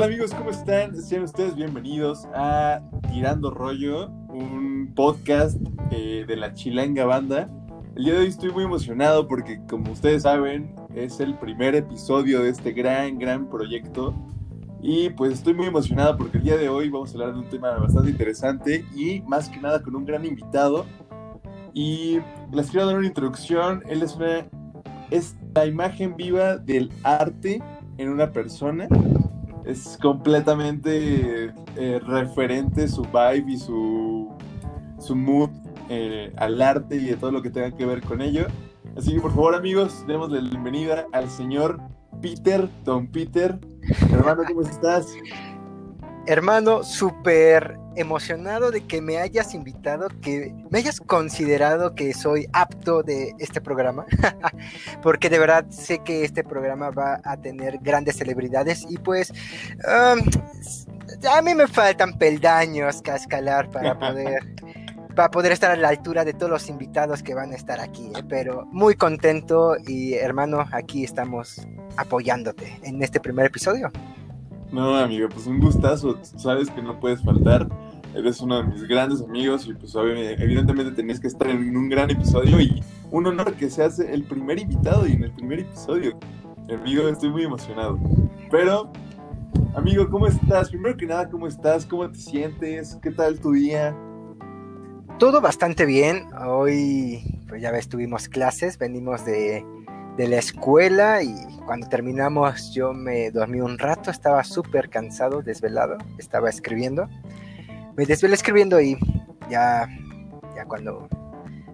Hola amigos, ¿cómo están? Sean ustedes bienvenidos a Tirando Rollo, un podcast eh, de la Chilanga Banda. El día de hoy estoy muy emocionado porque, como ustedes saben, es el primer episodio de este gran, gran proyecto. Y pues estoy muy emocionado porque el día de hoy vamos a hablar de un tema bastante interesante y más que nada con un gran invitado. Y les quiero dar una introducción. Él es una es la imagen viva del arte en una persona. Es completamente eh, referente su vibe y su, su mood eh, al arte y de todo lo que tenga que ver con ello. Así que por favor amigos, demos la bienvenida al señor Peter, Don Peter. Hermano, ¿cómo estás? Hermano, súper emocionado de que me hayas invitado, que me hayas considerado que soy apto de este programa, porque de verdad sé que este programa va a tener grandes celebridades y pues um, a mí me faltan peldaños que escalar para poder para poder estar a la altura de todos los invitados que van a estar aquí, ¿eh? pero muy contento y hermano, aquí estamos apoyándote en este primer episodio. No, amigo, pues un gustazo. Sabes que no puedes faltar. Eres uno de mis grandes amigos y pues evidentemente tenías que estar en un gran episodio y un honor que seas el primer invitado y en el primer episodio. Amigo, estoy muy emocionado. Pero, amigo, ¿cómo estás? Primero que nada, ¿cómo estás? ¿Cómo te sientes? ¿Qué tal tu día? Todo bastante bien. Hoy, pues ya ves, tuvimos clases, venimos de de la escuela y cuando terminamos yo me dormí un rato, estaba súper cansado, desvelado, estaba escribiendo. Me desvelé escribiendo y ya, ya cuando,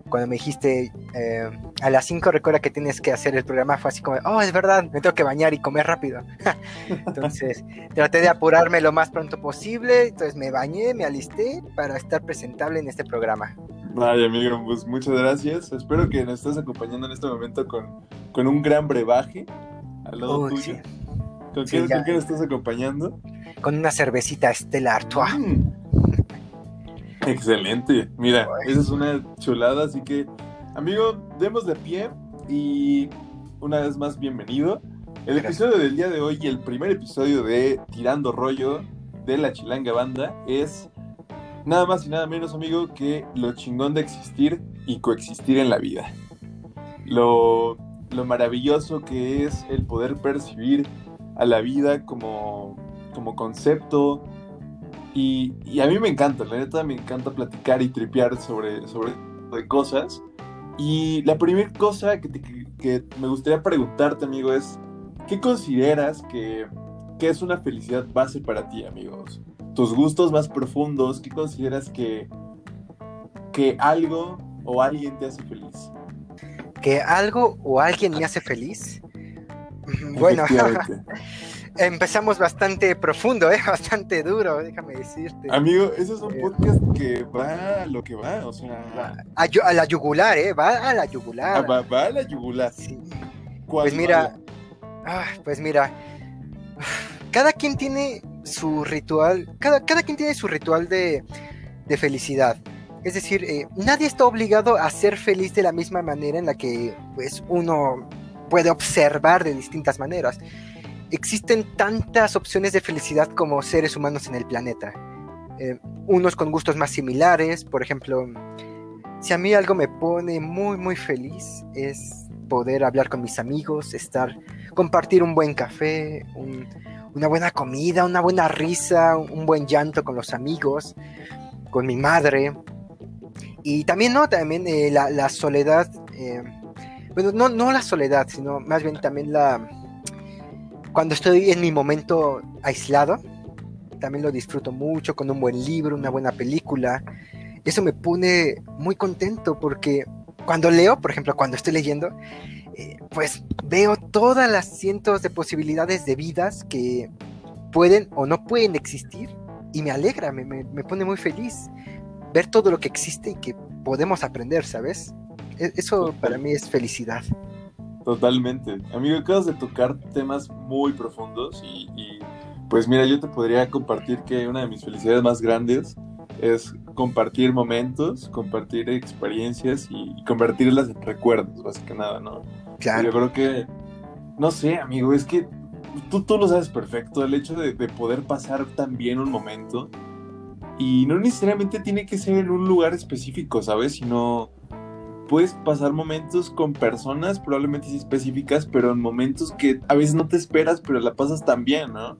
cuando me dijiste eh, a las 5 recuerda que tienes que hacer el programa, fue así como, oh, es verdad, me tengo que bañar y comer rápido. entonces traté de apurarme lo más pronto posible, entonces me bañé, me alisté para estar presentable en este programa. Vaya, amigo, pues muchas gracias. Espero que nos estés acompañando en este momento con, con un gran brebaje al lado tuyo. ¿Con, qué, nos estás acompañando? Con una cervecita Estela Artois. Mm. Excelente. Mira, esa es una chulada, así que, amigo, demos de pie y una vez más bienvenido. El episodio del día de hoy y el primer episodio de Tirando Rollo de la Chilanga Banda es nada más y nada menos, amigo, que lo chingón de existir y coexistir en la vida. Lo, maravilloso que es el poder percibir a la vida como, como concepto. Y, a mí me encanta, la neta me encanta platicar y tripear sobre, sobre cosas. Y la primera cosa que, que, me gustaría preguntarte, amigo, es, ¿qué consideras que, que es una felicidad base para ti, amigos? Tus gustos más profundos, ¿qué consideras que, que algo o alguien te hace feliz? ¿Que algo o alguien me hace feliz? Bueno, empezamos bastante profundo, ¿eh? bastante duro, déjame decirte. Amigo, ese es un eh, podcast que va a lo que va, o sea... A, la yugular, ¿eh? Va a la yugular. Ah, va, a la yugular. Sí. Pues mira, ah, pues mira, cada quien tiene su ritual, cada, cada quien tiene su ritual de, felicidad. Es decir, eh, nadie está obligado a ser feliz de la misma manera en la que pues, uno puede observar de distintas maneras. Existen tantas opciones de felicidad como seres humanos en el planeta. Eh, unos con gustos más similares, por ejemplo, si a mí algo me pone muy muy feliz es poder hablar con mis amigos, estar, compartir un buen café, un, una buena comida, una buena risa, un buen llanto con los amigos, con mi madre. Y también, ¿no? También eh, la, soledad, eh, bueno, no, no la soledad, sino más bien también la... Cuando estoy en mi momento aislado, también lo disfruto mucho con un buen libro, una buena película. Eso me pone muy contento porque cuando leo, por ejemplo, cuando estoy leyendo, pues veo todas las cientos de posibilidades de vidas que pueden o no pueden existir y me alegra, me, pone muy feliz ver todo lo que existe y que podemos aprender, ¿sabes? E, eso para mí es felicidad. Totalmente. Amigo, acabas de tocar temas muy profundos y, pues mira, yo te podría compartir que una de mis felicidades más grandes es compartir momentos, compartir experiencias y convertirlas en recuerdos, básicamente nada, ¿no? Claro. Yo creo que, no sé, amigo, es que tú, tú lo sabes perfecto, el hecho de, de poder pasar también un momento. Y no necesariamente tiene que ser en un lugar específico, ¿sabes? Sino puedes pasar momentos con personas, probablemente sí específicas, pero en momentos que a veces no te esperas, pero la pasas también, ¿no?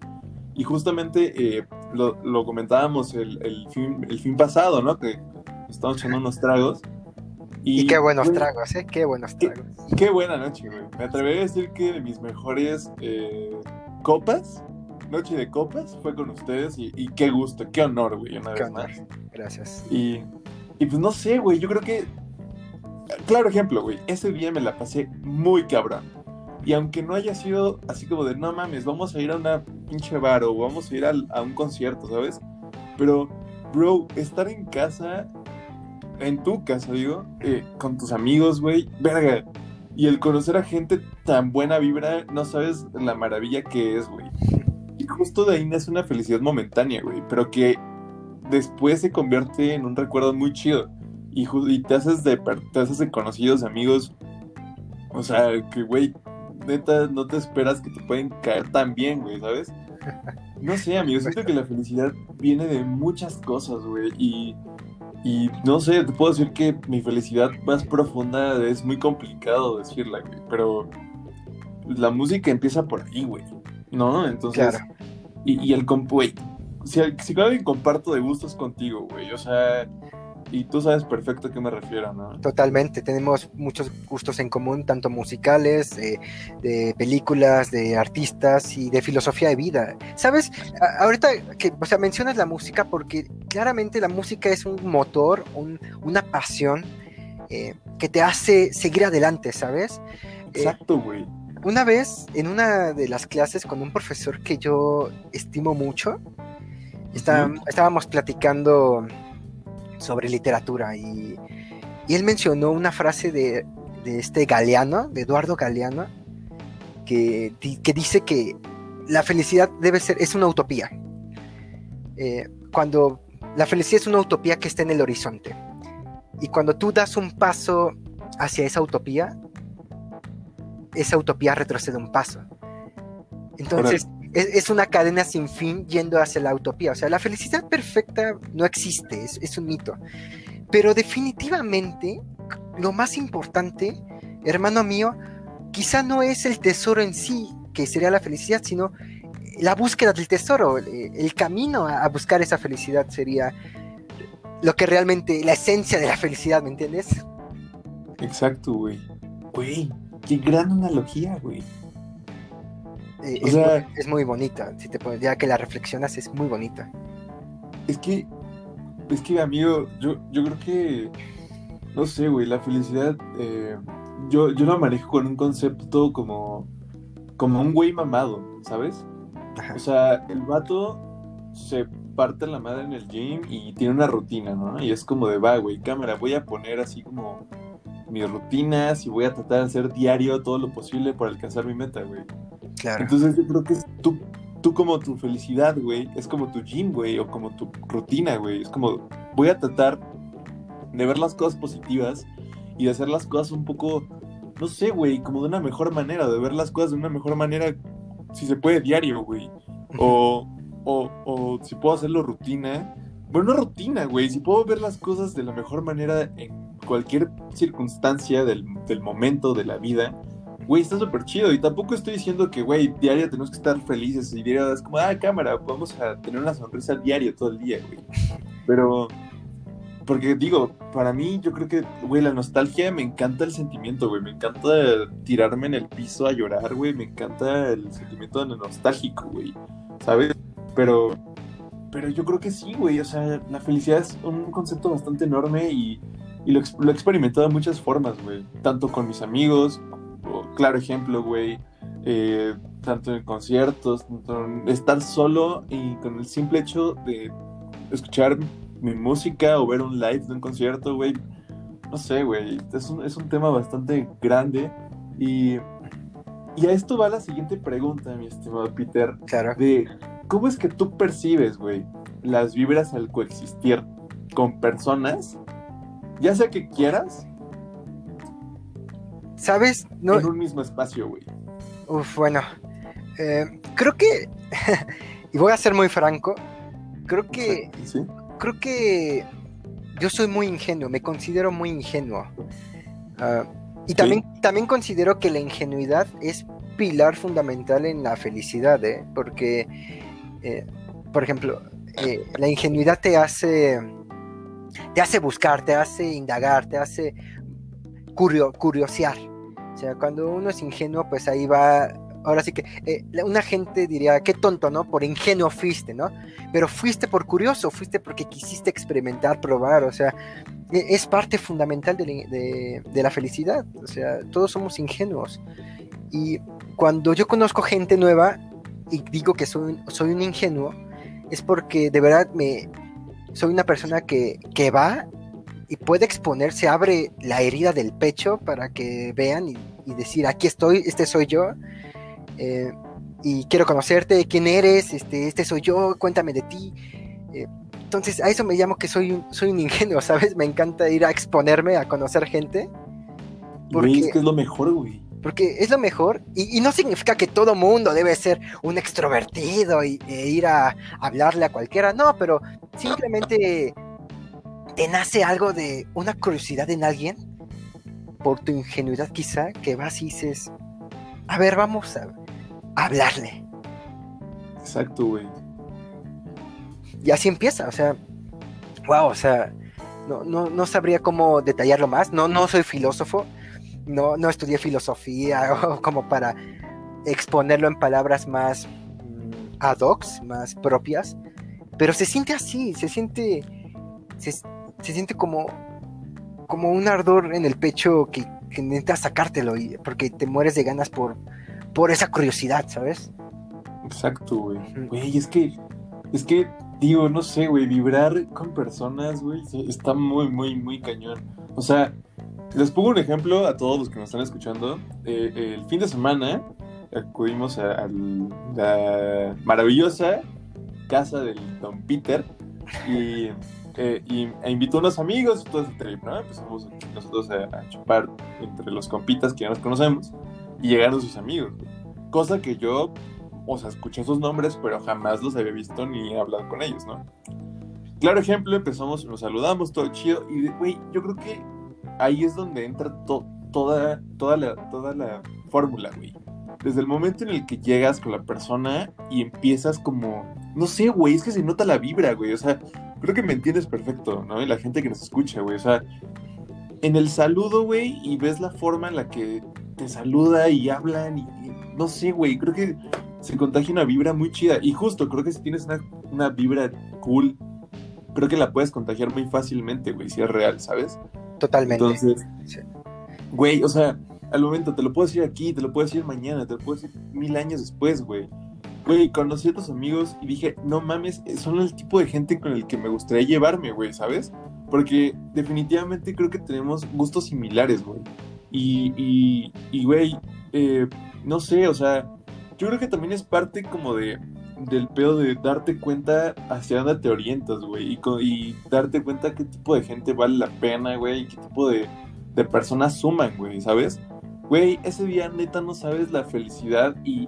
Y justamente eh, lo, lo, comentábamos el, el, fin, el fin pasado, ¿no? Que estamos echando unos tragos. Y, y qué buenos tragos, ¿eh? Qué buenos tragos. Qué, qué, buena noche, güey. Me atrevería a decir que de mis mejores eh, copas, noche de copas, fue con ustedes y, y qué gusto, qué honor, güey, una qué vez honor. más. Gracias. Y, y pues no sé, güey, yo creo que claro ejemplo, güey, ese día me la pasé muy cabrón. Y aunque no haya sido así como de, no mames, vamos a ir a una pinche bar o vamos a ir a, a un concierto, ¿sabes? Pero, bro, estar en casa, en tu casa, digo, eh, con tus amigos, güey, verga. Y el conocer a gente tan buena vibra, no sabes la maravilla que es, güey. Y justo de ahí nace una felicidad momentánea, güey, pero que después se convierte en un recuerdo muy chido y, y te haces de te haces de conocidos, amigos. O sea, que güey, neta, no te esperas que te pueden caer tan bien, güey, ¿sabes? No sé, amigos, siento que la felicidad viene de muchas cosas, güey, y, y no sé, te puedo decir que mi felicidad más profunda es muy complicado decirla, güey, pero la música empieza por ahí, güey, ¿no? Entonces, Claro. y, y el comp, güey, si, si alguien comparto de gustos contigo, güey, o sea, y tú sabes perfecto a qué me refiero, ¿no? Totalmente, tenemos muchos gustos en común, tanto musicales, eh, de películas, de artistas y de filosofía de vida. ¿Sabes? A- ahorita que, o sea, mencionas la música porque claramente la música es un motor, un- una pasión eh, que te hace seguir adelante, ¿sabes? Eh, Exacto, güey. una vez en una de las clases con un profesor que yo estimo mucho, está- estábamos platicando sobre literatura y, y él mencionó una frase de, de este Galeano, de Eduardo Galeano, que, que dice que la felicidad debe ser, es una utopía. Eh, cuando la felicidad es una utopía que está en el horizonte. Y cuando tú das un paso hacia esa utopía, esa utopía retrocede un paso. Entonces, es, una cadena sin fin yendo hacia la utopía. O sea, la felicidad perfecta no existe, es, es un mito. Pero definitivamente, lo más importante, hermano mío, quizá no es el tesoro en sí, que sería la felicidad, sino la búsqueda del tesoro, el, camino a, a buscar esa felicidad sería lo que realmente, la esencia de la felicidad, ¿me entiendes? Exacto, güey. Güey, qué gran analogía, güey. Eh, O es, sea- muy, es muy bonita, si te pones- ya que la reflexionas, es muy bonita. Es que, es que, amigo, yo, yo creo que, no sé, güey, la felicidad, eh, yo, yo la manejo con un concepto como, como un güey mamado, ¿sabes? Ajá. O sea, el vato se parte la madre en el gym y tiene una rutina, ¿no? Y es como de, va, güey, cámara, voy a poner así como mis rutinas y voy a tratar de hacer diario todo lo posible para alcanzar mi meta, güey. Claro. Entonces yo creo que es tú, tú como tu felicidad, güey, es como tu gym, güey, o como tu rutina, güey. Es como, voy a tratar de ver las cosas positivas y de hacer las cosas un poco, no sé, güey, como de una mejor manera, de ver las cosas de una mejor manera, si se puede, diario, güey. O, o, o si puedo hacerlo rutina. Bueno, no rutina, güey. Si puedo ver las cosas de la mejor manera en cualquier circunstancia del, momento de la vida, güey, está súper chido. Y tampoco estoy diciendo que, güey, diario tenemos que estar felices y diario es como, ah, cámara, vamos a tener una sonrisa diario todo el día, güey. Pero, porque digo, para mí, yo creo que, güey, la nostalgia me encanta el sentimiento, güey. Me encanta tirarme en el piso a llorar, güey. Me encanta el sentimiento de nostálgico, güey. ¿Sabes? Pero, pero yo creo que sí, güey. O sea, la felicidad es un concepto bastante enorme y, y lo, he experimentado de muchas formas, güey. Tanto con mis amigos, claro ejemplo, güey. eh, tanto en conciertos, tanto en estar solo y con el simple hecho de escuchar mi música o ver un live de un concierto, güey. No sé, güey. Es un, es un tema bastante grande. Y, y a esto va la siguiente pregunta, mi estimado Peter. Claro. De cómo es que tú percibes, güey, las vibras al coexistir con personas, ya sea que quieras, ¿Sabes? No, en un mismo espacio, güey. Uf, bueno. Eh, creo que, y voy a ser muy franco, creo que, creo que yo soy muy ingenuo, me considero muy ingenuo. Ah, y también, también considero que la ingenuidad es pilar fundamental en la felicidad, ¿eh? porque, eh, por ejemplo, eh, la ingenuidad te hace, te hace buscar, te hace indagar, te hace curio, curiosear. O sea, cuando uno es ingenuo, pues ahí va ahora sí que eh, una gente diría, qué tonto, ¿no? Por ingenuo fuiste, ¿no? Pero fuiste por curioso, fuiste porque quisiste experimentar, probar, o sea, e, es parte fundamental de, la felicidad, o sea, todos somos ingenuos. Y cuando yo conozco gente nueva y digo que soy, soy un ingenuo, es porque de verdad me, soy una persona que, que va y puede exponerse, abre la herida del pecho para que vean y, y decir, aquí estoy, este soy yo, eh, y quiero conocerte, quién eres, este, este soy yo, cuéntame de ti. Eh, entonces, a eso me llamo que soy un, soy un ingenuo, ¿sabes? Me encanta ir a exponerme, a conocer gente. Porque, es que es lo mejor, güey. Porque es lo mejor, y, no significa que todo mundo debe ser un extrovertido y, e ir a hablarle a cualquiera, no, pero simplemente te nace algo de una curiosidad en alguien, por tu ingenuidad quizá, que vas y dices, a ver, vamos a, hablarle. Exacto, güey. Y así empieza, o sea, wow, o sea, no, no, sabría cómo detallarlo más. No, no soy filósofo, no, no estudié filosofía como para exponerlo en palabras más mm, ad hoc, más propias, pero se siente así, se siente, se, siente como, como un ardor en el pecho que, que sacártelo porque te mueres de ganas por, por esa curiosidad, ¿sabes? Exacto, güey. Güey, es que, es que, digo, no sé, güey, vibrar con personas, güey, está muy, muy, muy cañón. O sea, les pongo un ejemplo a todos los que nos están escuchando. Eh, el fin de semana acudimos a, la maravillosa casa del Don Peter y, eh, e invitó a unos amigos todo ese trip, ¿no? Empezamos nosotros a, a, chupar entre los compitas que ya nos conocemos y llegaron sus amigos. Cosa que yo, o sea, escuché sus nombres, pero jamás los había visto ni hablado con ellos, ¿no? Claro ejemplo, empezamos, nos saludamos, todo chido, y, güey, yo creo que ahí es donde entra toda, toda la, toda la fórmula, güey. Desde el momento en el que llegas con la persona y empiezas como, no sé, güey, es que se nota la vibra, güey, o sea, creo que me entiendes perfecto, ¿no? Y la gente que nos escucha, güey, o sea, en el saludo, güey, y ves la forma en la que te saluda y hablan y, no sé, güey, creo que se contagia una vibra muy chida. Y justo, creo que si tienes una, vibra cool, creo que la puedes contagiar muy fácilmente, güey, si es real, ¿sabes? Totalmente. Entonces, güey, o sea, al momento te lo puedo decir aquí, te lo puedo decir mañana, te lo puedo decir mil años después, güey. Güey, conocí a tus amigos y dije, no mames, son el tipo de gente con el que me gustaría llevarme, güey, ¿sabes? Porque definitivamente creo que tenemos gustos similares, güey. Y, y, güey, eh, no sé, o sea, yo creo que también es parte como de del pedo de darte cuenta hacia dónde te orientas, güey, y, y, darte cuenta qué tipo de gente vale la pena, güey, y qué tipo de, de personas suman, güey, ¿sabes? Güey, ese día neta no sabes la felicidad y,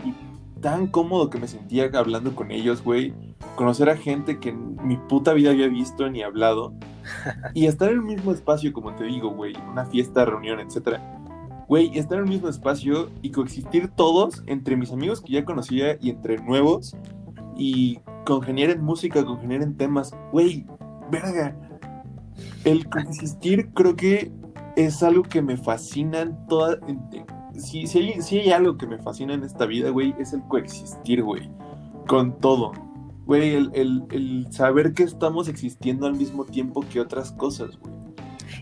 tan cómodo que me sentía hablando con ellos, güey. Conocer a gente que en mi puta vida había visto ni hablado. y estar en el mismo espacio, como te digo, güey, una fiesta, reunión, etcétera güey, estar en el mismo espacio y coexistir todos entre mis amigos que ya conocía y entre nuevos y congeniar en música, congeniar en temas, güey, verga. El coexistir creo que es algo que me fascina en toda... Si, si, hay, si hay algo que me fascina en esta vida, güey, es el coexistir, güey, con todo. Güey, el, el, el saber que estamos existiendo al mismo tiempo que otras cosas, güey.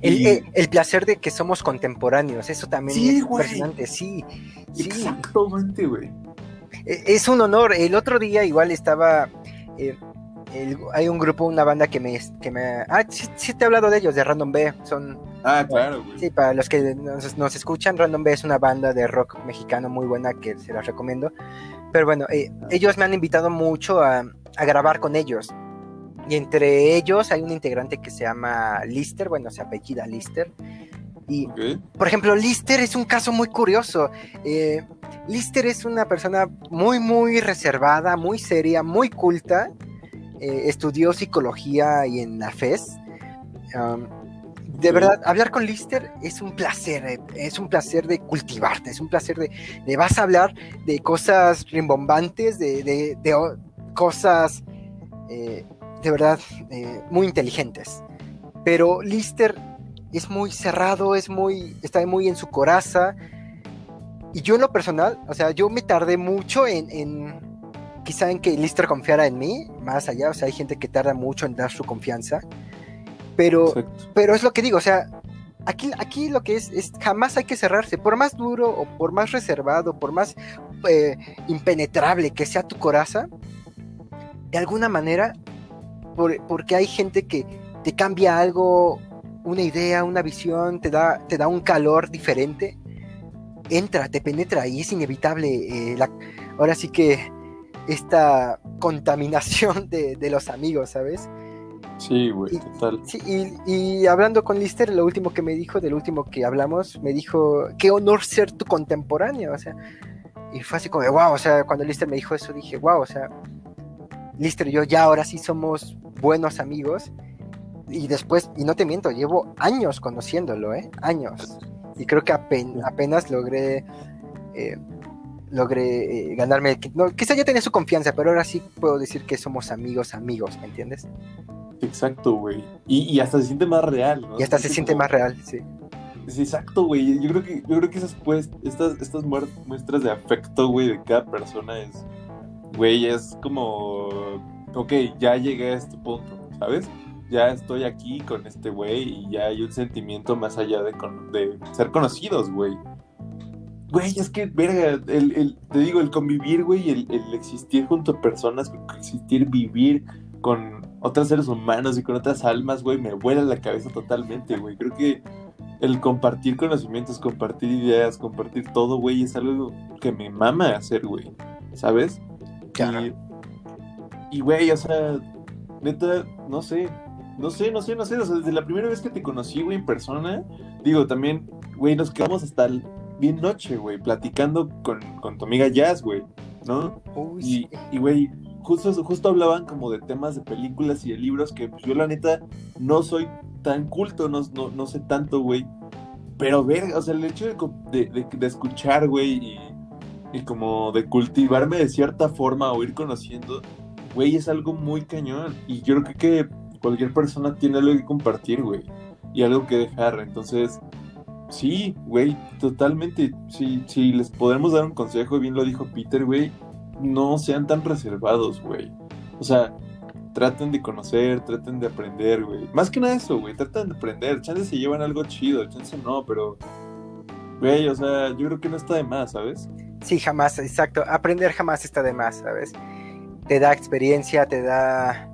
El, placer de que somos contemporáneos, eso también es impresionante, sí, Exactamente, güey. E, es un honor. El otro día igual estaba... Eh, hay un grupo, una banda que me... Que me ah, sí, te he hablado de ellos, de Random B. Son... Ah, claro, güey. Sí, para los que nos, escuchan, Random B es una banda de rock mexicano muy buena que se las recomiendo. Pero bueno, eh, ellos me han invitado mucho a, a grabar con ellos. Y entre ellos hay un integrante que se llama Lister, bueno, se apellida Lister. Y, por ejemplo, Lister es un caso muy curioso. Eh, Lister es una persona muy, muy reservada, muy seria, muy culta. Eh, estudió psicología y en la FES. de verdad, hablar con Lister es un placer, eh, es un placer de cultivarte, es un placer de, vas a hablar de cosas rimbombantes, de, de, cosas de verdad muy inteligentes. Pero Lister es muy cerrado, es muy, está muy en su coraza. Y yo en lo personal, o sea, yo me tardé mucho en, quizá en que Lister confiara en mí, más allá, o sea, hay gente que tarda mucho en dar su confianza. Pero, pero es lo que digo, o sea, aquí, aquí lo que es, es jamás hay que cerrarse, por más duro o por más reservado, por más eh, impenetrable que sea tu coraza, de alguna manera, porque hay gente que te cambia algo una idea, una visión, te da, te da un calor diferente, entra, te penetra y es inevitable. Eh, ahora sí que esta contaminación de, los amigos, ¿sabes? Sí, güey, total. y, hablando con Lister, lo último que me dijo, del último que hablamos, me dijo, qué honor ser tu contemporáneo, o sea, y fue así como de, wow, o sea, cuando Lister me dijo eso, dije, wow, o sea, Lister y yo ya ahora sí somos buenos amigos, y después, y no te miento, llevo años conociéndolo, ¿eh? Años. Y creo que apenas, logré, eh, logré eh, ganarme, no, quizá ya tenía su confianza, pero ahora sí puedo decir que somos amigos, amigos, ¿me entiendes? Exacto, güey. Y, hasta se siente más real, ¿no? Y hasta se, siente más real, sí. Sí, exacto, güey. Yo creo que, yo creo que esas pues, estas, estas muestras de afecto, güey, de cada persona es, güey, es como, ok, ya llegué a este punto, ¿sabes? Ya estoy aquí con este güey y ya hay un sentimiento más allá de, de ser conocidos, güey. Güey, es que, verga, el, te digo, el convivir, güey, el, el existir junto a personas, existir, vivir con otros seres humanos y con otras almas, güey, me vuela la cabeza totalmente, güey. Creo que el compartir conocimientos, compartir ideas, compartir todo, güey, es algo que me mama hacer, güey. ¿Sabes? Y, güey, o sea, neta, no sé, no sé, no sé, no sé. O sea, desde la primera vez que te conocí, güey, en persona, digo, también, güey, nos quedamos hasta el bien noche, güey, platicando con, tu amiga Jazz, güey, ¿no? y, y, güey, justo, justo hablaban como de temas de películas y de libros que pues, yo, la neta, no soy tan culto, no, no, sé tanto, güey. Pero ver, o sea, el hecho de, de, escuchar, güey, y, y como de cultivarme de cierta forma o ir conociendo, güey, es algo muy cañón. Y yo creo que cualquier persona tiene algo que compartir, güey, y algo que dejar. Entonces, sí, güey, totalmente. Si, si les podemos dar un consejo, bien lo dijo Peter, güey, no sean tan reservados, güey. O sea, traten de conocer, traten de aprender, güey. Más que nada eso, güey, traten de aprender. Chance se llevan algo chido, chance no, pero, güey, o sea, yo creo que no está de más, ¿sabes? Sí, jamás, exacto. Aprender jamás está de más, ¿sabes? Te da experiencia, te da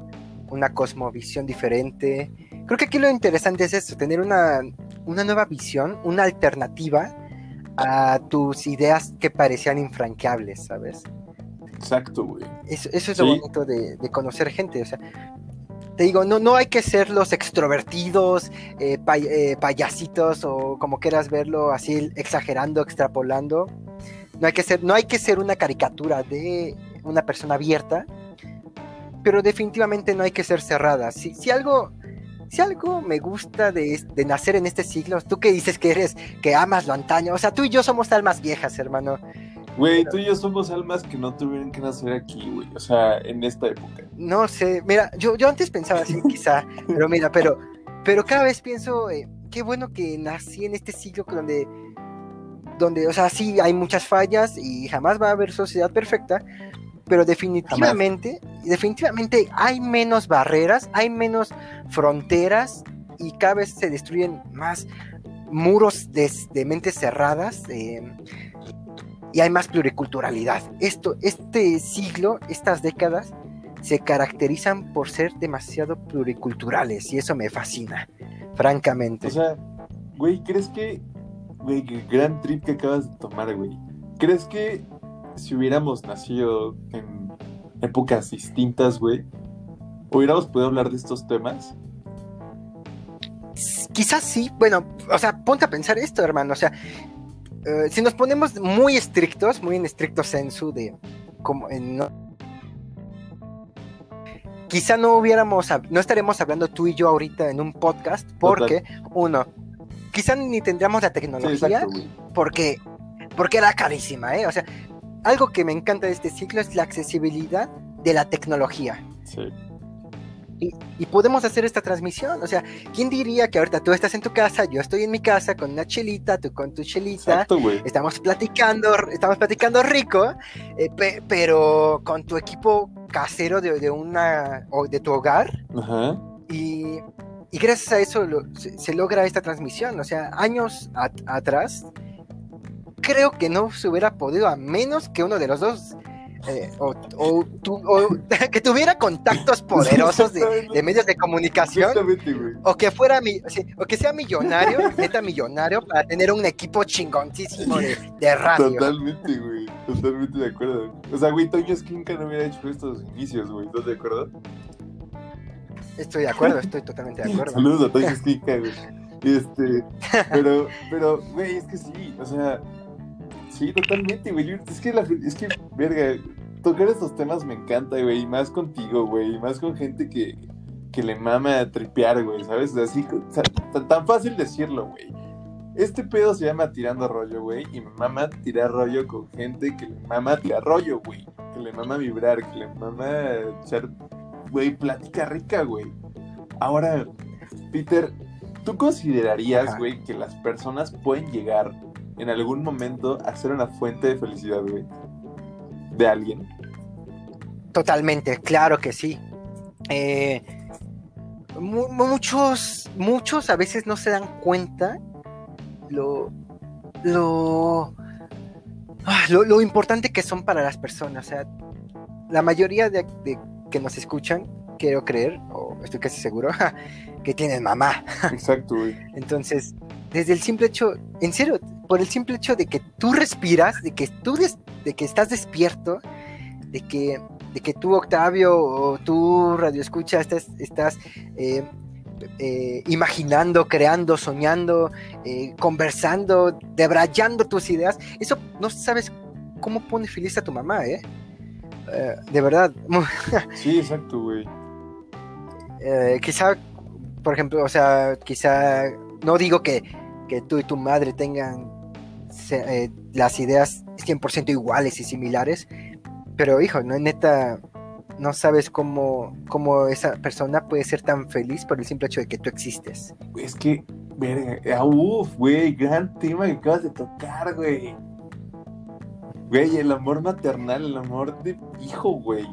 una cosmovisión diferente. Creo que aquí lo interesante es eso, tener una, nueva visión, una alternativa a tus ideas que parecían infranqueables, ¿sabes? Exacto, güey. Eso, es lo bonito de, conocer gente, o sea, te digo, no, no hay que ser los extrovertidos, eh, eh, payasitos o como quieras verlo, así exagerando, extrapolando. No hay que ser, no hay que ser una caricatura de una persona abierta, pero definitivamente no hay que ser cerrada. Si, si algo si algo me gusta de, nacer en este siglo, tú que dices que eres, que amas lo antaño, o sea, tú y yo somos almas viejas, hermano. Güey, tú y yo somos almas que no tuvieron que nacer aquí, güey, o sea, en esta época. No sé, mira, yo, yo antes pensaba así, quizá, pero mira, pero, pero cada vez pienso, eh, qué bueno que nací en este siglo donde, donde, o sea, sí hay muchas fallas y jamás va a haber sociedad perfecta, pero definitivamente, definitivamente hay menos barreras, hay menos fronteras y cada vez se destruyen más muros de, mentes cerradas em, y hay más pluriculturalidad. Esto, este siglo, estas décadas, se caracterizan por ser demasiado pluriculturales y eso me fascina, francamente. O sea, güey, ¿crees que, güey, gran trip que acabas de tomar, güey? ¿Crees que si hubiéramos nacido en épocas distintas, güey, hubiéramos podido hablar de estos temas. quizás sí, bueno, o sea, ponte a pensar esto, hermano, o sea, eh, si nos ponemos muy estrictos, muy en estricto sensu de como en, quizá no hubiéramos, no estaremos hablando tú y yo ahorita en un podcast, porque, uno, quizá ni tendríamos la tecnología, porque, porque era carísima, ¿eh? O sea, algo que me encanta de este ciclo es la accesibilidad de la tecnología. Sí y, podemos hacer esta transmisión. O sea, ¿quién diría que ahorita tú estás en tu casa, yo estoy en mi casa con una chelita, tú con tu chelita, estamos platicando, estamos platicando rico, eh, pero con tu equipo casero de, una o de tu hogar. Y, gracias a eso se, logra esta transmisión. O sea, años atrás, creo que no se hubiera podido a menos que uno de los dos eh, o, que tuviera contactos poderosos de, medios de comunicación o que fuera o que sea millonario, neta millonario para tener un equipo chingoncísimo de, radio. Totalmente, güey, totalmente de acuerdo. O sea, güey, Toño Skinka no hubiera hecho estos inicios, güey, ¿estás de acuerdo? Estoy de acuerdo, estoy totalmente de acuerdo. Saludos a Toño Skinka, güey. Este, pero, pero, güey, es que sí, o sea, Sí, totalmente, güey. Es que, la, es que, verga, tocar estos temas me encanta, güey. Y más contigo, güey. Y más con gente que, que le mama a tripear, güey, ¿sabes? Así, tan, fácil decirlo, güey. Este pedo se llama tirando rollo, güey. Y me mama tirar rollo con gente que le mama tirar rollo, güey. Que le mama vibrar, que le mama echar, güey, plática rica, güey. Ahora, Peter, ¿tú considerarías, güey, que las personas pueden llegar en algún momento hacer una fuente de felicidad, güey? De alguien. Totalmente, claro que sí. Eh, muchos, muchos a veces no se dan cuenta lo, lo, ah, lo, importante que son para las personas. O sea, la mayoría de, que nos escuchan, quiero creer, o estoy casi seguro, que tienen mamá. Exacto, güey. Entonces, desde el simple hecho, en serio, por el simple hecho de que tú respiras, de que tú de que estás despierto, de que, de que tú, Octavio, o tú, Radio Escucha, estás, estás eh, eh, imaginando, creando, soñando, eh, conversando, debrayando tus ideas, eso no sabes cómo pone feliz a tu mamá, ¿eh? de verdad. sí, exacto, güey. quizá, por ejemplo, o sea, quizá, no digo que que tú y tu madre tengan eh, las ideas 100% iguales y similares, pero hijo, no neta, no sabes cómo, cómo esa persona puede ser tan feliz por el simple hecho de que tú existes. Es que, verga, ah, uff, güey, gran tema que acabas de tocar, güey. Güey, el amor maternal, el amor de hijo, güey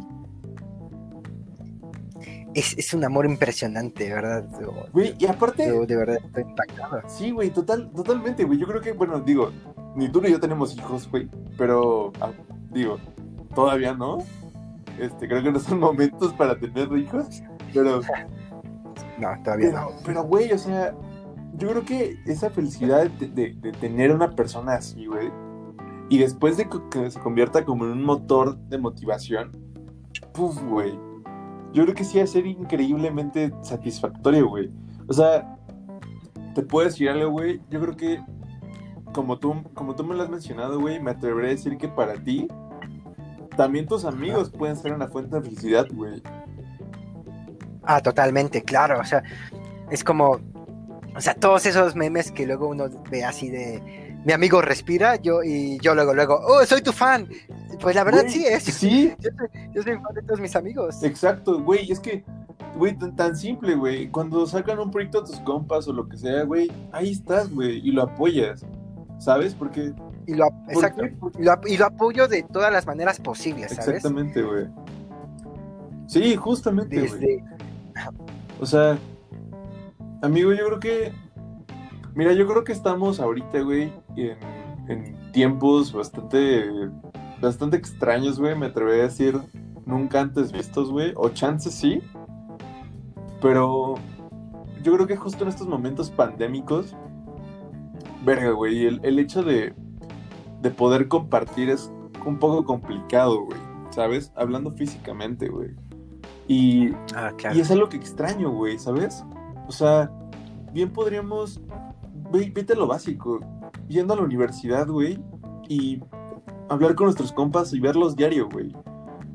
es, un amor impresionante, ¿verdad? Güey, y aparte. Yo de verdad estoy impactado. Sí, güey, total, totalmente, güey. Yo creo que, bueno, digo, ni tú ni yo tenemos hijos, güey. Pero, ah, digo, todavía no. Este, creo que no son momentos para tener hijos. Pero. no, todavía no. Pero, güey, o sea, yo creo que esa felicidad de, de tener una persona así, güey. Y después de que se convierta como en un motor de motivación, puf, güey yo creo que sí va a ser increíblemente satisfactorio, güey. O sea, te puedo decir algo, güey. Yo creo que, como tú, como tú me lo has mencionado, güey, me atreveré a decir que para ti, también tus amigos pueden ser una fuente de felicidad, güey. Ah, totalmente, claro. O sea, es como, o sea, todos esos memes que luego uno ve así de mi amigo respira, yo y yo luego, luego, oh, soy tu fan. Pues la verdad sí es. Sí. Yo soy, fan de todos mis amigos. Exacto, güey, es que, güey, tan, simple, güey. Cuando sacan un proyecto a tus compas o lo que sea, güey, ahí estás, güey, y lo apoyas, ¿sabes? Porque... Y lo, exacto, Y, lo, apoyo de todas las maneras posibles, ¿sabes? Exactamente, güey. Sí, justamente, güey. O sea, amigo, yo creo que Mira, yo creo que estamos ahorita, güey, en, tiempos bastante, bastante extraños, güey. Me atrevería a decir nunca antes vistos, güey. O chances sí. Pero yo creo que justo en estos momentos pandémicos, verga, güey, el, el hecho de, de poder compartir es un poco complicado, güey. ¿Sabes? Hablando físicamente, güey. Y, ah, y es algo que extraño, güey, ¿sabes? O sea, bien podríamos, vete a lo básico, yendo a la universidad, güey, y hablar con nuestros compas y verlos diario, güey.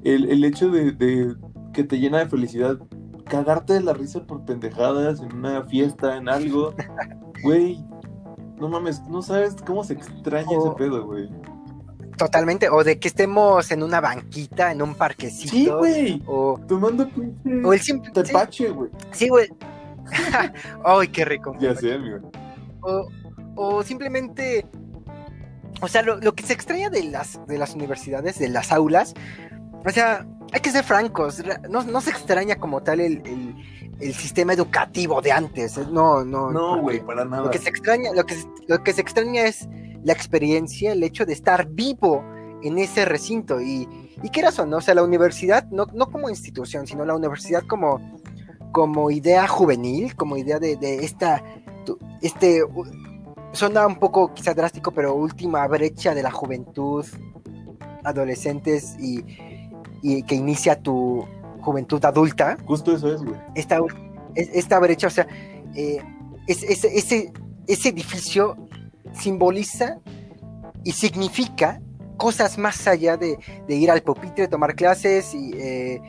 El, hecho de, que te llena de felicidad, cagarte de la risa por pendejadas en una fiesta, en algo, güey, no mames, no sabes cómo se extraña ese pedo, güey. Totalmente, o de que estemos en una banquita, en un parquecito. Sí, güey. O tomando pinche o el simple tepache, güey. Sí, güey. Ay, qué rico. Ya sé, amigo. O, o simplemente, o sea, lo, que se extraña de las, de las universidades, de las aulas, o sea, hay que ser francos, no, no se extraña como tal el, el, sistema educativo de antes, no, no. No, güey, para nada. Lo que se extraña, lo que, lo que se extraña es la experiencia, el hecho de estar vivo en ese recinto. Y, y quieras o no, o sea, la universidad, no, no como institución, sino la universidad como, como idea juvenil, como idea de, de esta, este, suena un poco quizá drástico, pero última brecha de la juventud, adolescentes y, y que inicia tu juventud adulta. Justo eso es, güey. Esta, esta brecha, o sea, eh, ese, ese edificio simboliza y significa cosas más allá de, ir al pupitre, tomar clases y, eh,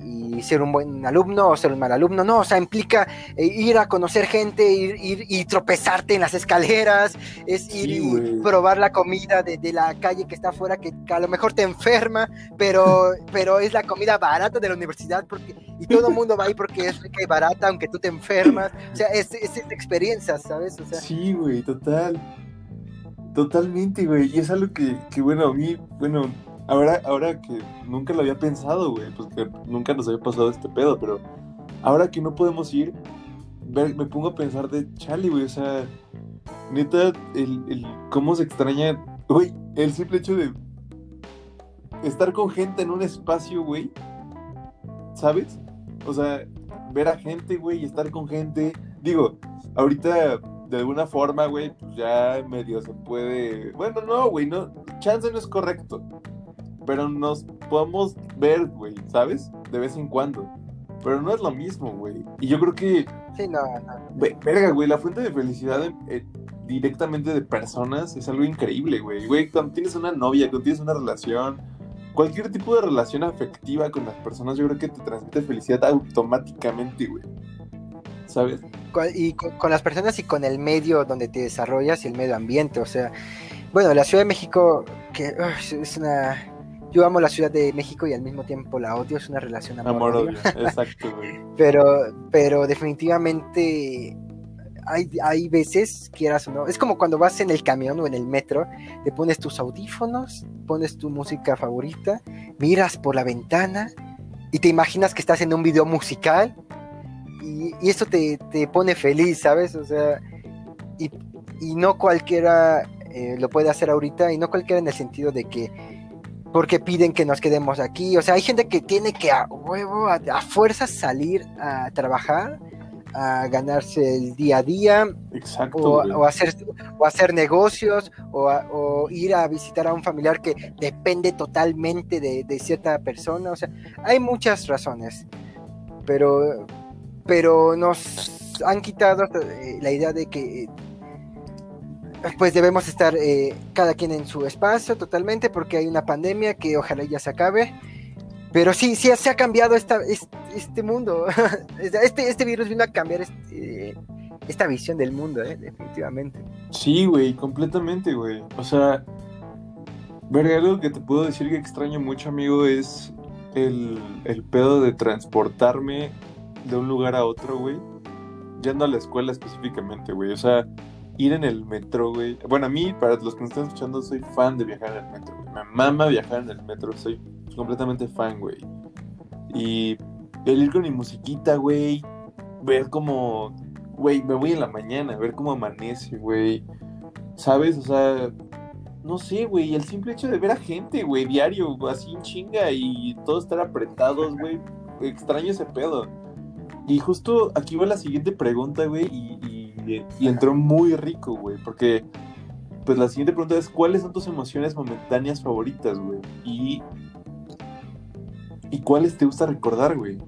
y, ser un buen alumno o ser un mal alumno. No, o sea, implica eh, ir a conocer gente, ir, y tropezarte en las escaleras, es ir y probar la comida de, la calle que está afuera, que, a lo mejor te enferma, pero, pero es la comida barata de la universidad porque, y todo el mundo va ahí porque es rica y barata, aunque tú te enfermas. O sea, es, es, experiencia, ¿sabes? O sea, sí, güey, total. Totalmente, güey. Y es algo que, que, bueno, a mí, bueno, ahora, ahora que nunca lo había pensado, güey, pues que nunca nos había pasado este pedo, pero ahora que no podemos ir, me pongo a pensar de chale, güey, o sea, neta, el, el cómo se extraña, güey, el simple hecho de estar con gente en un espacio, güey, ¿sabes? O sea, ver a gente, güey, y estar con gente, digo, ahorita de alguna forma, güey, pues ya medio se puede. Bueno, no, güey, no. Chance no es correcto. Pero nos podemos ver, güey, ¿sabes? De vez en cuando. Pero no es lo mismo, güey. Y yo creo que. Sí, no, no. Verga, güey, la fuente de felicidad eh, directamente de personas es algo increíble, güey. Güey, cuando tienes una novia, cuando tienes una relación, cualquier tipo de relación afectiva con las personas, yo creo que te transmite felicidad automáticamente, güey. ¿sabes? Y con, las personas y con el medio donde te desarrollas y el medio ambiente, o sea, bueno, la Ciudad de México, que es una... Yo amo la Ciudad de México y al mismo tiempo la odio, es una relación amor, exacto, güey. pero, pero definitivamente hay, hay veces, quieras o no, es como cuando vas en el camión o en el metro, te pones tus audífonos, pones tu música favorita, miras por la ventana y te imaginas que estás en un video musical y, eso te, pone feliz, ¿sabes? O sea, y, no cualquiera eh, lo puede hacer ahorita, y no cualquiera en el sentido de que porque piden que nos quedemos aquí, o sea, hay gente que tiene que a huevo, a, fuerzas salir a trabajar, a ganarse el día a día, o, hacer, o hacer negocios, o, ir a visitar a un familiar que depende totalmente de, de cierta persona, o sea, hay muchas razones, pero pero nos han quitado eh, la idea de que pues debemos estar eh, cada quien en su espacio totalmente porque hay una pandemia que ojalá ya se acabe. Pero sí, sí se ha cambiado esta, este, mundo. Este, este virus vino a cambiar este, esta visión del mundo, definitivamente. Sí, güey, completamente, güey. O sea, ver algo que te puedo decir que extraño mucho, amigo, es el, el pedo de transportarme de un lugar a otro, güey. Yendo a la escuela específicamente, güey. O sea, ir en el metro, güey. Bueno, a mí, para los que me están escuchando, soy fan de viajar en el metro, güey. Me mama viajar en el metro, soy completamente fan, güey. Y el ir con mi musiquita, güey. Ver cómo, güey, me voy en la mañana, ver cómo amanece, güey. ¿Sabes? O sea, no sé, güey, el simple hecho de ver a gente, güey, diario, así en chinga y todos estar apretados, güey, extraño ese pedo. Y justo aquí va la siguiente pregunta, güey, y, entró muy rico, güey, porque pues la siguiente pregunta es, ¿cuáles son tus emociones momentáneas favoritas, güey? Y, y cuáles te gusta recordar, güey.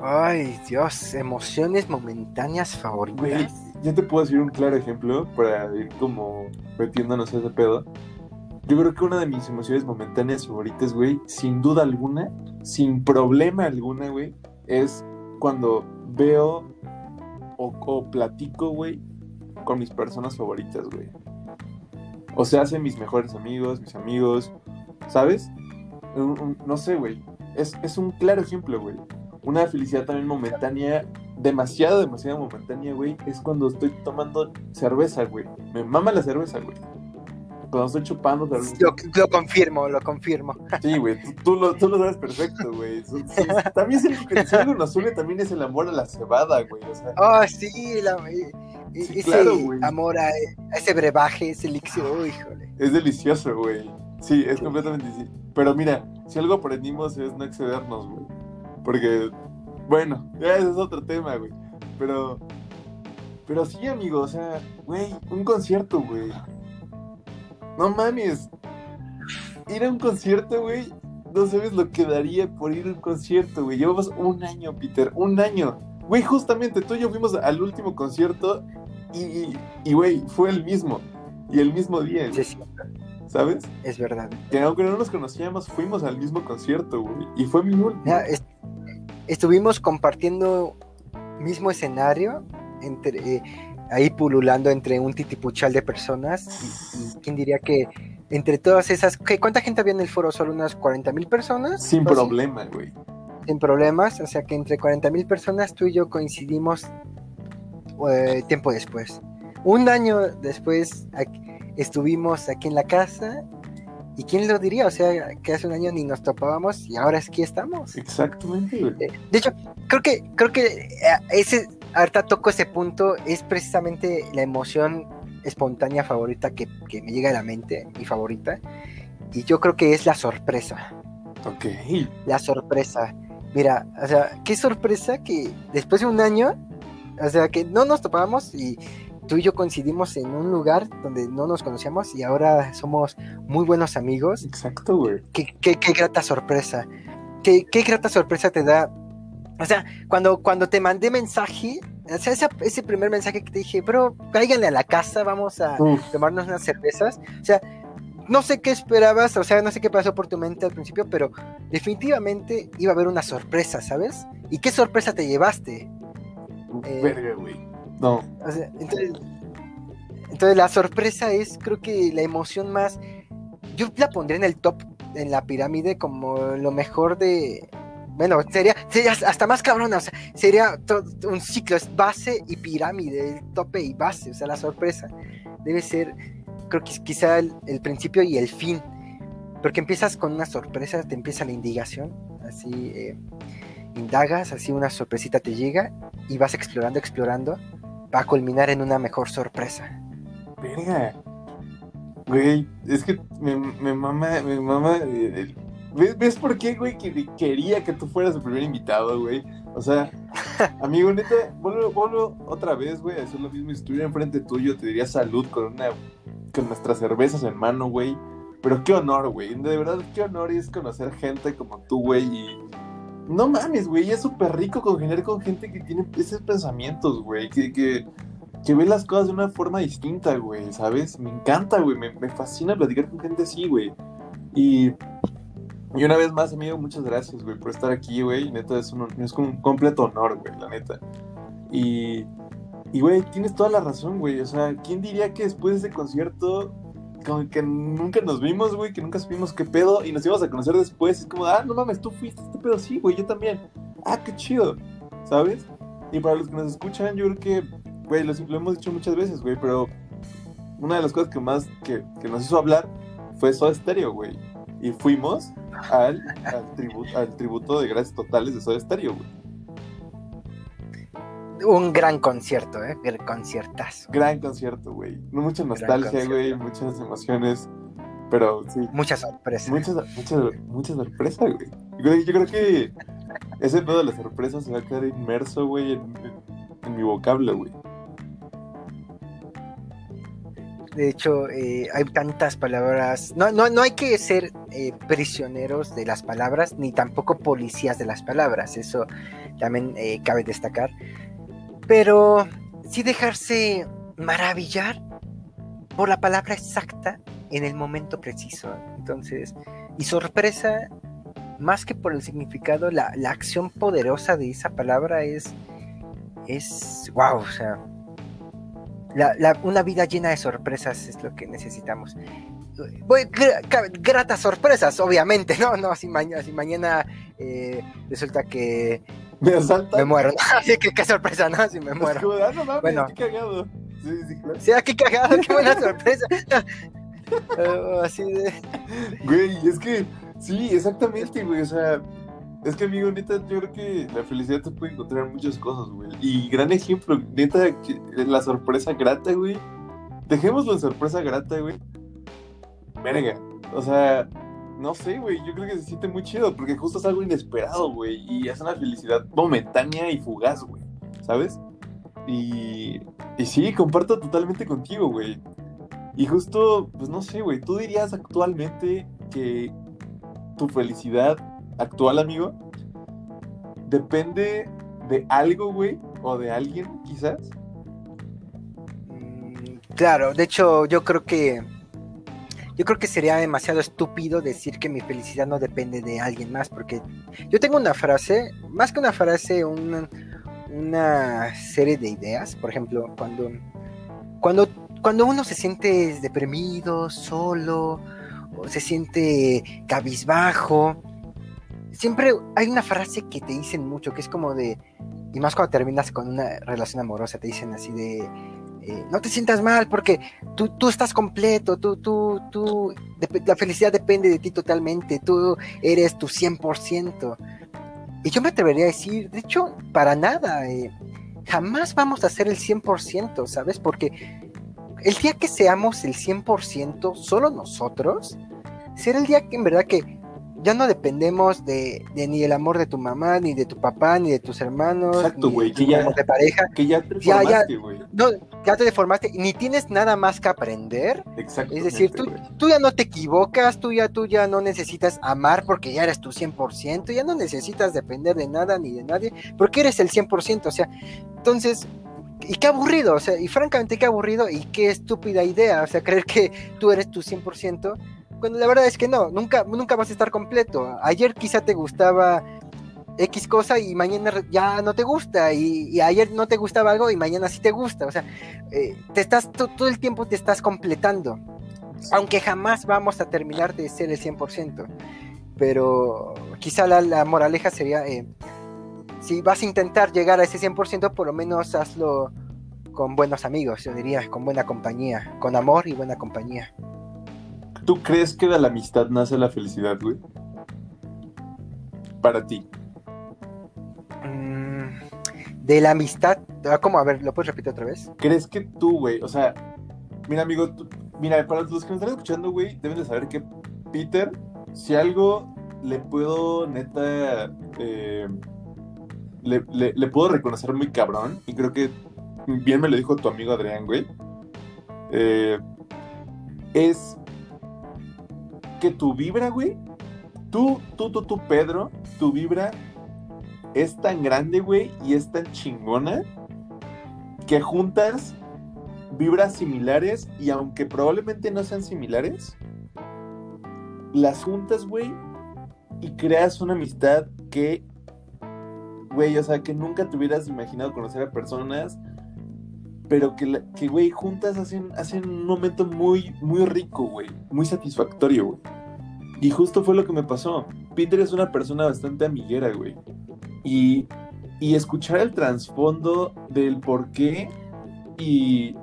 Ay, Dios, emociones momentáneas favoritas. Güey, yo te puedo decir un claro ejemplo para ir como metiéndonos ese pedo. Yo creo que una de mis emociones momentáneas favoritas, güey, sin duda alguna, sin problema alguna, güey, es cuando veo o, o platico, güey, con mis personas favoritas, güey. O se hacen mis mejores amigos, mis amigos, ¿sabes? No sé, güey. Es, es un claro ejemplo, güey. Una felicidad también momentánea, demasiado, demasiado momentánea, güey, es cuando estoy tomando cerveza, güey. Me mama la cerveza, güey. Cuando estoy chupando. Lo, lo confirmo, lo confirmo. Sí, güey, tú, lo, tú, lo, sabes perfecto, güey. también si algo nos une también es el amor a la cebada, güey. O sea, oh, sí, la, ese amor a, ese brebaje, ese elixir, híjole. Es delicioso, güey. Sí, es completamente sí. Pero mira, si algo aprendimos es no excedernos, güey. Porque, bueno, ya ese es otro tema, güey. Pero, pero sí, amigo, o sea, güey, un concierto, güey. No mames. Ir a un concierto, güey. No sabes lo que daría por ir a un concierto, güey. Llevamos un año, Peter, un año. Güey, justamente tú y yo fuimos al último concierto y, güey, fue el mismo. Y el mismo día. Sí, ¿Sabes? Es verdad. Que aunque no nos conocíamos, fuimos al mismo concierto, güey. Y fue mi último. estuvimos compartiendo mismo escenario, entre, eh, ahí pululando entre un titipuchal de personas. Y, quién diría que entre todas esas. ¿qué, ¿Cuánta gente había en el foro? ¿Solo unas 40 mil personas? Sin problema, güey. Sin problemas. O sea que entre 40 mil personas tú y yo coincidimos eh, tiempo después. Un año después estuvimos aquí en la casa y quién lo diría, o sea, que hace un año ni nos topábamos y ahora aquí estamos. Exactamente. Eh, de hecho, creo que creo que eh, ese ahorita toco ese punto es precisamente la emoción espontánea favorita que, que me llega a la mente, mi favorita, y yo creo que es la sorpresa. Ok. La sorpresa. Mira, o sea, qué sorpresa que después de un año o sea, que no nos topábamos y tú y yo coincidimos en un lugar donde no nos conocíamos y ahora somos muy buenos amigos. Exacto, güey. Qué, qué, qué, grata sorpresa. Qué, qué, grata sorpresa te da. O sea, cuando, cuando te mandé mensaje, o sea, ese, ese primer mensaje que te dije, bro, cáiganle a la casa, vamos a tomarnos unas cervezas. O sea, no sé qué esperabas, o sea, no sé qué pasó por tu mente al principio, pero definitivamente iba a haber una sorpresa, ¿sabes? ¿Y qué sorpresa te llevaste? Eh, güey. No. entonces, la sorpresa es, creo que la emoción más. Yo la pondré en el top, en la pirámide, como lo mejor de. Bueno, sería, sería hasta más cabrona, o sea, sería un ciclo, es base y pirámide, tope y base, o sea, la sorpresa debe ser, creo que quizá el, principio y el fin, porque empiezas con una sorpresa, te empieza la indigación, así, eh, indagas, así una sorpresita te llega y vas explorando, explorando, va a culminar en una mejor sorpresa. Verga. Güey, es que me, mama, ¿Ves, por qué, güey, que quería que tú fueras el primer invitado, güey? O sea, amigo, neta, vuelvo, otra vez, güey, a hacer lo mismo. Si estuviera enfrente tuyo, te diría salud con una con nuestras cervezas en mano, güey. Pero qué honor, güey. De verdad, qué honor es conocer gente como tú, güey. Y no mames, güey, es súper rico congeniar con gente que tiene esos pensamientos, güey, que, que, ve las cosas de una forma distinta, güey, ¿sabes? Me encanta, güey, me, fascina platicar con gente así, güey. Y, y una vez más, amigo, muchas gracias, güey, por estar aquí, güey. Neta, es un, es un completo honor, güey, la neta. Y, y, güey, tienes toda la razón, güey. O sea, ¿quién diría que después de ese concierto como que nunca nos vimos, güey, que nunca supimos qué pedo y nos íbamos a conocer después. Es como, ah, no mames, tú fuiste este pedo, sí, güey, yo también. Ah, qué chido, ¿sabes? Y para los que nos escuchan, yo creo que, güey, lo, lo hemos dicho muchas veces, güey, pero una de las cosas que más que, que nos hizo hablar fue Soda Stereo, güey. Y fuimos al, al, tributo, al tributo de gracias totales de Soda Stereo, güey un gran concierto, ¿eh? El conciertazo. Gran concierto, güey. Mucha nostalgia, güey, muchas emociones, pero sí. Mucha sorpresa. Mucha, mucha, sorpresa, güey. Yo, creo que ese pedo de la sorpresa se va a quedar inmerso, güey, en, mi vocablo, güey. De hecho, eh, hay tantas palabras. No, no, no hay que ser eh, prisioneros de las palabras, ni tampoco policías de las palabras. Eso también eh, cabe destacar. Pero sí dejarse maravillar por la palabra exacta en el momento preciso. Entonces, y sorpresa, más que por el significado, la, la acción poderosa de esa palabra es, es, wow, o sea, una vida llena de sorpresas es lo que necesitamos. gratas sorpresas, obviamente, ¿no? No, si, mañana, si mañana eh, resulta que me. Me muero. Así que qué sorpresa, ¿no? Si me muero. Ah, no mames, bueno. qué cagado. Sí, sí, claro. Sí, qué cagado, qué buena sorpresa. Oh, así de. Güey, es que, sí, exactamente, güey. O sea, es que, amigo, neta, yo creo que la felicidad te puede encontrar en muchas cosas, güey. Y gran ejemplo, neta, la sorpresa grata, güey. Dejémoslo en sorpresa grata, güey. Verga. O sea, no sé, güey. Yo creo que se siente muy chido porque justo es algo inesperado, güey. Y es una felicidad momentánea y fugaz, güey. ¿Sabes? Y, y sí, comparto totalmente contigo, güey. Y justo, pues no sé, güey. ¿Tú dirías actualmente que tu felicidad actual, amigo, depende de algo, güey, o de alguien, quizás. Mm, claro, de hecho, yo creo que yo creo que sería demasiado estúpido decir que mi felicidad no depende de alguien más, porque yo tengo una frase, más que una frase, una, una serie de ideas. Por ejemplo, cuando, cuando, cuando uno se siente deprimido, solo, o se siente cabizbajo, siempre hay una frase que te dicen mucho, que es como de, y más cuando terminas con una relación amorosa, te dicen así de, eh, no te sientas mal porque tú, tú estás completo, tú, tú, tú, la felicidad depende de ti totalmente, tú eres tu 100%. Y yo me atrevería a decir, de hecho, para nada, eh, jamás vamos a ser el 100%, ¿sabes? Porque el día que seamos el 100%, solo nosotros, será el día que en verdad que ya no dependemos de, ni el amor de tu mamá, ni de tu papá, ni de tus hermanos, Exacto, güey, que ya de pareja. Que ya te deformaste, güey. No, ya te deformaste, ni tienes nada más que aprender. Exacto. Es decir, tú, tú, ya no te equivocas, tú ya, tú ya no necesitas amar porque ya eres tu 100%, ya no necesitas depender de nada ni de nadie, porque eres el 100%, o sea, entonces, y qué aburrido, o sea, y francamente qué aburrido y qué estúpida idea, o sea, creer que tú eres tu 100%, cuando la verdad es que no, nunca, nunca vas a estar completo. Ayer quizá te gustaba X cosa y mañana ya no te gusta, y, ayer no te gustaba algo y mañana sí te gusta. O sea, eh, te estás, todo el tiempo te estás completando. Aunque jamás vamos a terminar de ser el 100%. Pero quizá la, moraleja sería, eh, si vas a intentar llegar a ese 100%, por lo menos hazlo con buenos amigos, yo diría, con buena compañía, con amor y buena compañía. ¿Tú crees que de la amistad nace la felicidad, güey? Para ti. Mm, de la amistad, ah, ¿cómo? A ver, ¿lo puedes repetir otra vez? ¿Crees que tú, güey, o sea, mira, amigo, mira, para los que me están escuchando, güey, deben de saber que Peter, si algo le puedo, neta, eh, le, le, puedo reconocer muy cabrón, y creo que bien me lo dijo tu amigo Adrián, güey, eh, es que tu vibra, güey, tú, tú, tú, tú, Pedro, tu vibra es tan grande, güey, y es tan chingona que juntas vibras similares y aunque probablemente no sean similares, las juntas, güey, y creas una amistad que, güey, o sea, que nunca te hubieras imaginado conocer a personas, pero que, que güey, juntas hacen, hacen un momento muy, muy rico, güey, muy satisfactorio, güey. Y justo fue lo que me pasó. Peter es una persona bastante amiguera, güey. Y, y escuchar el trasfondo del por qué y,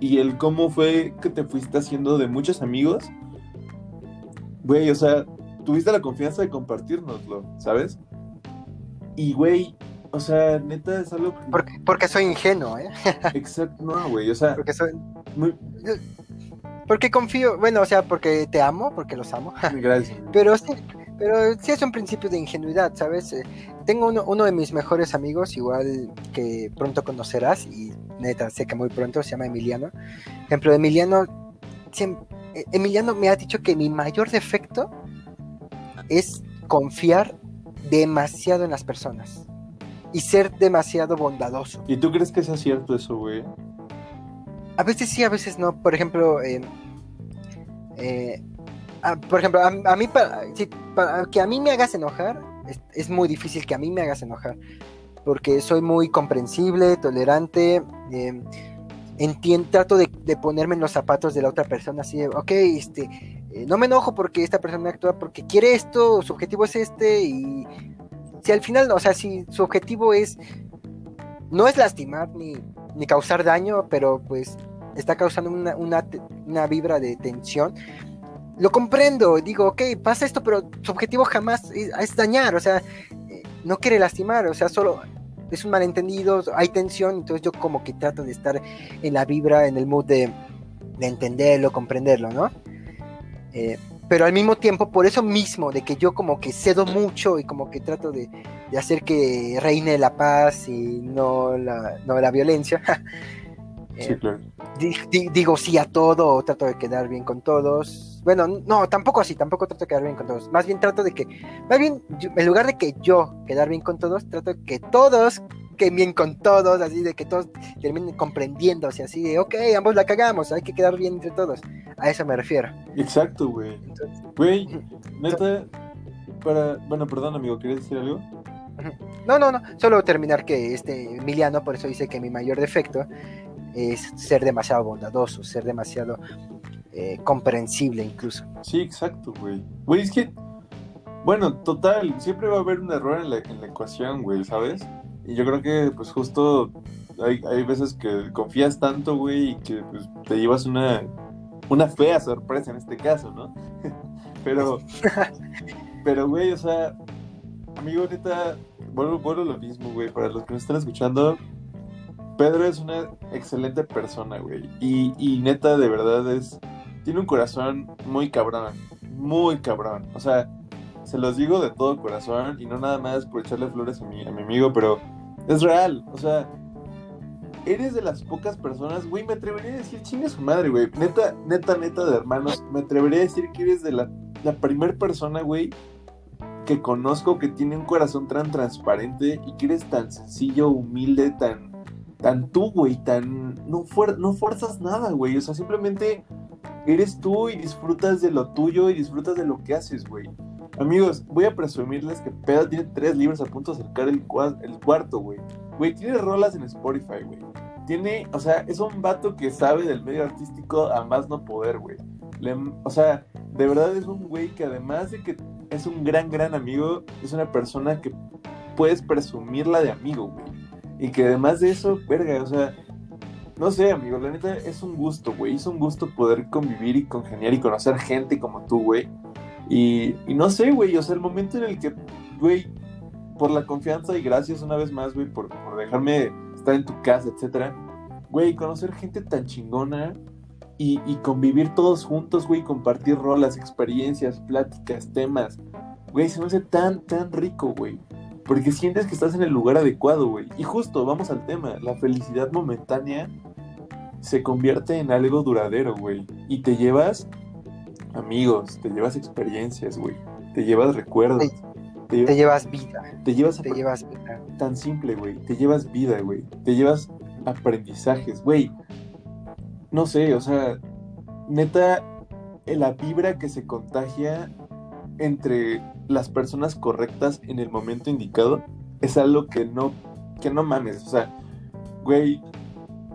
y el cómo fue que te fuiste haciendo de muchos amigos, güey, o sea, tuviste la confianza de compartirnoslo, ¿sabes? Y, güey, o sea, neta es algo Porque, porque soy ingenuo, ¿eh? Exacto, no, güey, o sea... Porque soy... Porque confío, bueno, o sea, porque te amo, porque los amo. Gracias. pero sí, pero sí es un principio de ingenuidad, ¿sabes? Eh, tengo uno, uno, de mis mejores amigos, igual que pronto conocerás, y neta, sé que muy pronto, se llama Emiliano. Ejemplo, Emiliano eh, Emiliano me ha dicho que mi mayor defecto es confiar demasiado en las personas y ser demasiado bondadoso. ¿Y tú crees que sea cierto eso, güey? A veces sí, a veces no. Por ejemplo, eh, eh, por ejemplo, a, mí para, que a mí me hagas enojar es, muy difícil que a mí me hagas enojar porque soy muy comprensible, tolerante. Eh, entiendo, trato de, ponerme en los zapatos de la otra persona, así, ok, este, eh, no me enojo porque esta persona actúa porque quiere esto, su objetivo es este, y si al final, o sea, si su objetivo es, no es lastimar ni, ni causar daño, pero pues está causando una, una, vibra de tensión, lo comprendo, digo, ok, pasa esto, pero su objetivo jamás es dañar, o sea, eh, no quiere lastimar, o sea, solo es un malentendido, hay tensión, entonces yo como que trato de estar en la vibra, en el mood de, entenderlo, comprenderlo, ¿no? Eh, pero al mismo tiempo, por eso mismo, de que yo como que cedo mucho y como que trato de, hacer que reine la paz y no la, no la violencia, sí, claro. digo sí a todo, trato de quedar bien con todos. Bueno, no, tampoco así, tampoco trato de quedar bien con todos. Más bien trato de que, más bien, en lugar de que yo quedar bien con todos, trato de que todos queden bien con todos, así de que todos terminen comprendiéndose, así de, ok, ambos la cagamos, hay que quedar bien entre todos. A eso me refiero. Exacto, güey. Güey, neta, para, bueno, perdón, amigo, ¿quieres decir algo? No, no, no, solo terminar que este Emiliano, por eso dice que mi mayor defecto es ser demasiado bondadoso, ser demasiado eh, comprensible incluso. Sí, exacto, güey. Güey, es que, bueno, total, siempre va a haber un error en la, en la ecuación, güey, ¿sabes? Y yo creo que, pues justo, hay, hay veces que confías tanto, güey, y que pues, te llevas una, una fea sorpresa en este caso, ¿no? pero, pero, güey, o sea, amigo, neta, vuelvo, vuelvo lo mismo, güey, para los que nos están escuchando, Pedro es una excelente persona, güey. Y, neta, de verdad, es. Tiene un corazón muy cabrón. Muy cabrón. O sea, se los digo de todo corazón. Y no nada más por echarle flores a mi, a mi amigo, pero es real. O sea, eres de las pocas personas, güey. Me atrevería a decir, chingue su madre, güey. Neta, neta, neta de hermanos. Me atrevería a decir que eres de la, la primera persona, güey, que conozco que tiene un corazón tan transparente y que eres tan sencillo, humilde, tan tan tú, güey, tan... No, no fuerzas nada, güey, o sea, simplemente eres tú y disfrutas de lo tuyo y disfrutas de lo que haces, güey. Amigos, voy a presumirles que Pedro tiene tres libros a punto de acercar el, el cuarto, güey. Güey, tiene rolas en Spotify, güey. Tiene, o sea, es un vato que sabe del medio artístico a más no poder, güey. o sea, de verdad es un güey que además de que es un gran, gran amigo, es una persona que puedes presumirla de amigo, güey. Y que además de eso, verga, o sea, no sé, amigo, la neta es un gusto, güey. Es un gusto poder convivir y congeniar y conocer gente como tú, güey. Y, no sé, güey, o sea, el momento en el que, güey, por la confianza y gracias una vez más, güey, por, dejarme estar en tu casa, etcétera. Güey, conocer gente tan chingona y, y convivir todos juntos, güey, compartir rolas, experiencias, pláticas, temas. Güey, se me hace tan, tan rico, güey. Porque sientes que estás en el lugar adecuado, güey. Y justo, vamos al tema. La felicidad momentánea se convierte en algo duradero, güey. Y te llevas amigos, te llevas experiencias, güey. Te llevas recuerdos. Te, llevas, vida. Te llevas, te llevas vida. Tan simple, güey. Te llevas vida, güey. Te llevas aprendizajes, güey. No sé, o sea, neta, la vibra que se contagia entre las personas correctas en el momento indicado es algo que no, que no mames. O sea, güey,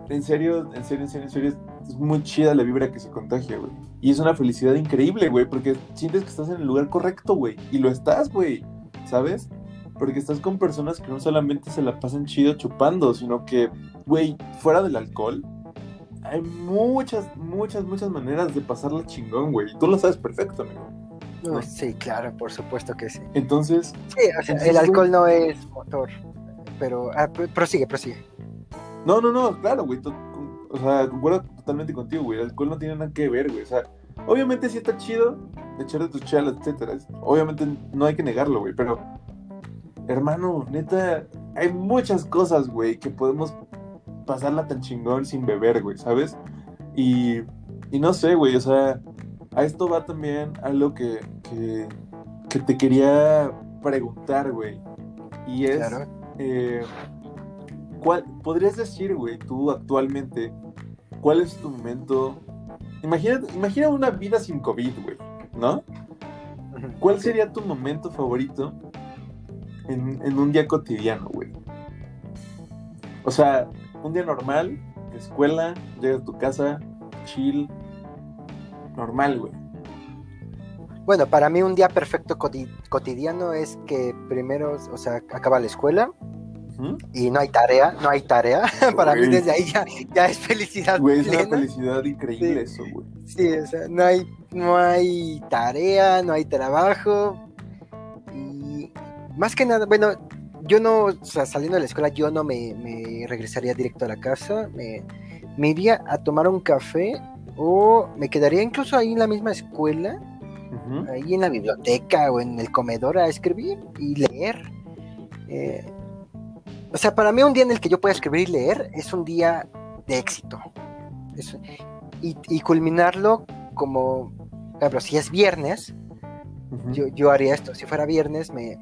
en serio, en serio, en serio, en serio, es muy chida la vibra que se contagia, güey. Y es una felicidad increíble, güey, porque sientes que estás en el lugar correcto, güey. Y lo estás, güey, ¿sabes? Porque estás con personas que no solamente se la pasan chido chupando, sino que, güey, fuera del alcohol, hay muchas, muchas, muchas maneras de pasarla chingón, güey. Y tú lo sabes perfecto, amigo. Sí, claro, por supuesto que sí. Entonces. Sí, el alcohol no es motor. Pero. Ah, prosigue, prosigue. No, no, no, claro, güey. O sea, concuerdo totalmente contigo, güey. El alcohol no tiene nada que ver, güey. O sea, obviamente sí está chido echar de tus chalas, etcétera. Obviamente no hay que negarlo, güey. Pero, hermano, neta, hay muchas cosas, güey, que podemos pasarla tan chingón sin beber, güey, ¿sabes? Y y no sé, güey, o sea, a esto va también algo que, que, que te quería preguntar, güey. Y es, eh, ¿cuál, podrías decir, güey, tú actualmente, cuál es tu momento? Imagina, imagina una vida sin COVID, güey, ¿no? ¿Cuál sería tu momento favorito en, un día cotidiano, güey? O sea, un día normal, escuela, llegas a tu casa, chill, normal, güey. Bueno, para mí un día perfecto cotidiano es que primero, o sea, acaba la escuela y no hay tarea, no hay tarea. para mí desde ahí ya, es felicidad. Güey, es una felicidad increíble eso, güey. Sí, o sea, no hay, no hay tarea, no hay trabajo. Y más que nada, bueno, yo no, o sea, saliendo de la escuela, yo no me, regresaría directo a la casa. Me, me iría a tomar un café o me quedaría incluso ahí en la misma escuela, ahí en la biblioteca o en el comedor a escribir y leer. Eh, o sea, para mí un día en el que yo pueda escribir y leer es un día de éxito. y, culminarlo como, por ejemplo, si es viernes, yo, yo, haría esto. Si fuera viernes me,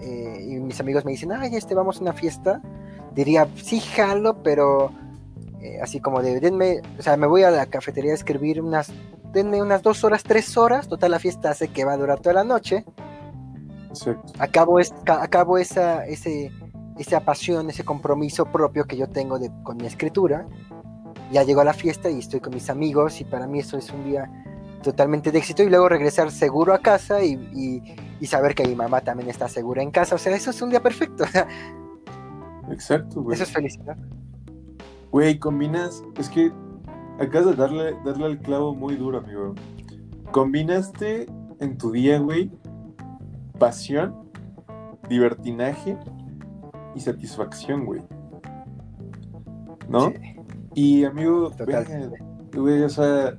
eh, y mis amigos me dicen, ay, este, vamos a una fiesta, diría, sí, jalo, pero eh, así como de, denme, o sea, me voy a la cafetería a escribir unas, denme unas dos horas, tres horas, total la fiesta hace que va a durar toda la noche. Acabo, es, acabo esa, ese, esa pasión, ese compromiso propio que yo tengo de, con mi escritura. Ya llego a la fiesta y estoy con mis amigos y para mí eso es un día totalmente de éxito y luego regresar seguro a casa y, y, saber que mi mamá también está segura en casa. O sea, eso es un día perfecto. Exacto, güey. Eso es felicidad. Güey, combinas, es que acabas de darle, darle al clavo muy duro, amigo. Combinaste en tu día, güey, pasión, divertinaje y satisfacción, güey. ¿No? Y amigo, güey, o sea,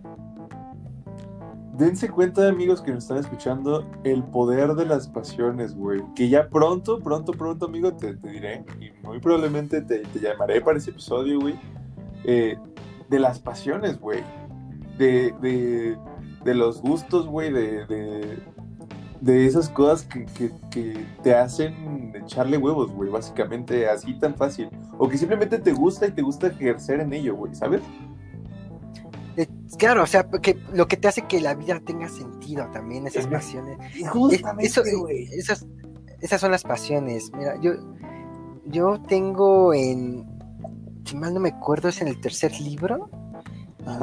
dense cuenta, amigos que nos están escuchando, el poder de las pasiones, güey. Que ya pronto, pronto, pronto, amigo, te, diré. Y muy probablemente te, llamaré para ese episodio, güey. Eh, de las pasiones, güey. De, de, de, los gustos, güey. De, de, de, esas cosas que, que, que te hacen echarle huevos, güey. Básicamente, así tan fácil. O que simplemente te gusta y te gusta ejercer en ello, güey, ¿sabes? claro, o sea, porque lo que te hace que la vida tenga sentido también, esas pasiones. Justamente, esas, esas son las pasiones. Mira, yo, yo tengo en, si mal no me acuerdo, es en el tercer libro,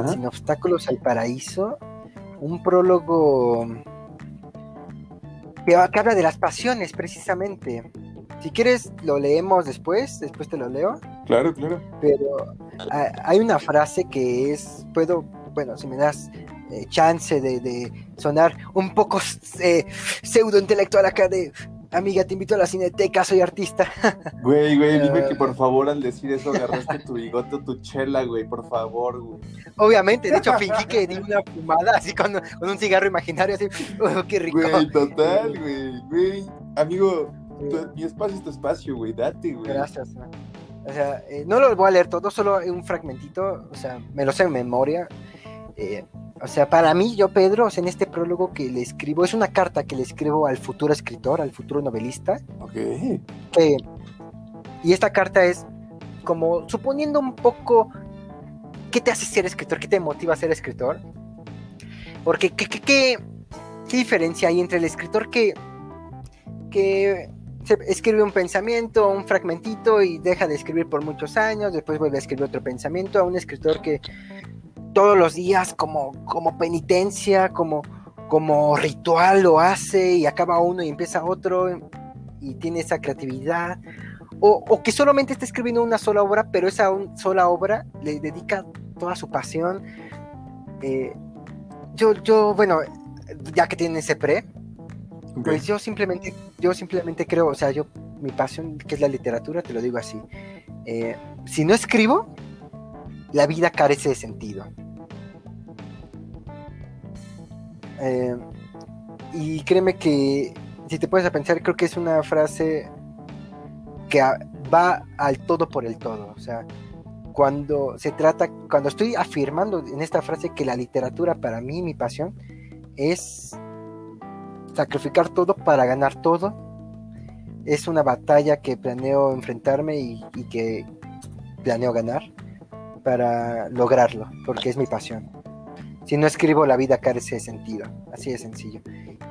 Sin obstáculos al paraíso, un prólogo que habla de las pasiones precisamente. Si quieres, lo leemos después, después te lo leo. Claro, claro. Pero hay una frase que es, puedo, bueno, si me das eh, chance de, sonar un poco eh, pseudo intelectual acá de, amiga, te invito a la cineteca, soy artista. Güey, güey, dime que por favor al decir eso agarraste tu bigote o tu chela, güey, por favor, güey. Obviamente, de hecho fingí que di una fumada así con, un cigarro imaginario, así, oh, qué rico. Güey, total, güey, güey. Amigo, mi espacio es tu espacio, güey, date, güey. Gracias, O sea, eh, no lo voy a leer todo, solo un fragmentito, o sea, me lo sé en memoria. Eh, o sea, para mí, yo, Pedro, en este prólogo que le escribo, es una carta que le escribo al futuro escritor, al futuro novelista. Ok. y esta carta es como suponiendo un poco qué te hace ser escritor, qué te motiva a ser escritor. Porque, ¿qué, qué, qué, qué diferencia hay entre el escritor que, que escribe un pensamiento, un fragmentito y deja de escribir por muchos años, después vuelve a escribir otro pensamiento, a un escritor que todos los días como, como penitencia, como, como ritual lo hace y acaba uno y empieza otro y tiene esa creatividad. O, que solamente está escribiendo una sola obra, pero esa sola obra le dedica toda su pasión. Eh, yo, yo, bueno, ya que tiene ese pre, pues yo simplemente, yo simplemente creo, o sea, yo, mi pasión, que es la literatura, te lo digo así. Eh, si no escribo, la vida carece de sentido. Eh, y créeme que, si te puedes a pensar, creo que es una frase que va al todo por el todo. O sea, cuando se trata, cuando estoy afirmando en esta frase que la literatura para mí, mi pasión, es sacrificar todo para ganar todo. Es una batalla que planeo enfrentarme y, que planeo ganar para lograrlo, porque es mi pasión. Si no escribo, la vida carece de sentido, así de sencillo.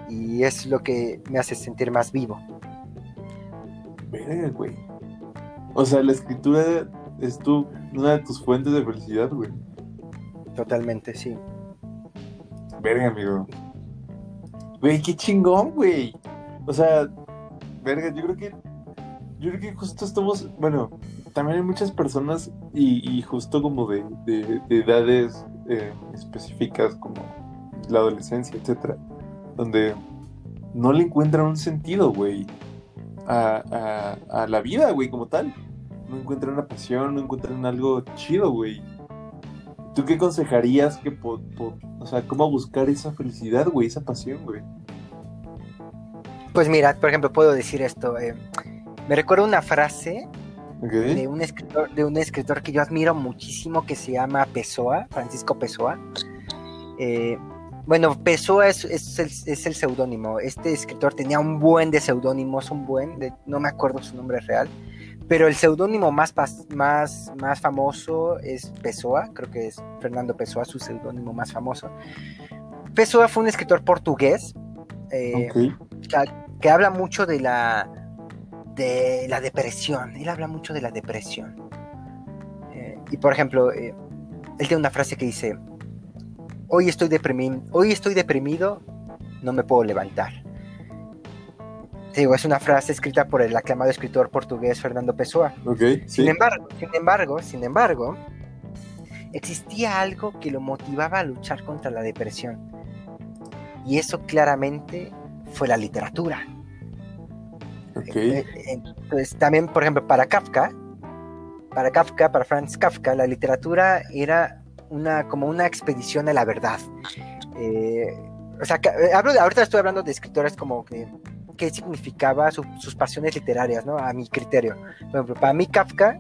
Y es lo que me hace sentir más vivo. Verga, güey. O sea, la escritura es tu, una de tus fuentes de felicidad, güey. Totalmente, sí. Verga, amigo. Güey, qué chingón, güey. O sea, verga, yo creo que. Yo creo que justo estamos. Bueno, también hay muchas personas y, justo como de, edades eh, específicas como la adolescencia, etcétera, donde no le encuentran un sentido, güey, a, a, la vida, güey, como tal. No encuentran una pasión, no encuentran algo chido, güey. ¿Tú qué aconsejarías que, o sea, cómo buscar esa felicidad, güey, esa pasión, güey? Pues mira, por ejemplo, puedo decir esto. Eh, me recuerdo una frase de, un escritor, de un escritor que yo admiro muchísimo que se llama Pessoa, Francisco Pessoa. Eh, bueno, Pessoa es, el, seudónimo. Este escritor tenía un buen de seudónimos, un buen, de, no me acuerdo su nombre real, pero el seudónimo más, más, más famoso es Pessoa, creo que es Fernando Pessoa, su seudónimo más famoso. Pessoa fue un escritor portugués eh, que, habla mucho de la, de la depresión. Él habla mucho de la depresión. Eh, y por ejemplo, eh, él tiene una frase que dice, hoy estoy, deprimido, hoy estoy deprimido, no me puedo levantar. Digo, es una frase escrita por el aclamado escritor portugués Fernando Pessoa. sin embargo, sin embargo, sin embargo, existía algo que lo motivaba a luchar contra la depresión. Y eso claramente fue la literatura. Eh, entonces, también, por ejemplo, para Kafka, para Kafka, para Franz Kafka, la literatura era una, como una expedición a la verdad. Eh, o sea, eh, hablo, ahorita estoy hablando de escritores como que qué significaba sus pasiones literarias, ¿no? A mi criterio. Por ejemplo, para mí Kafka,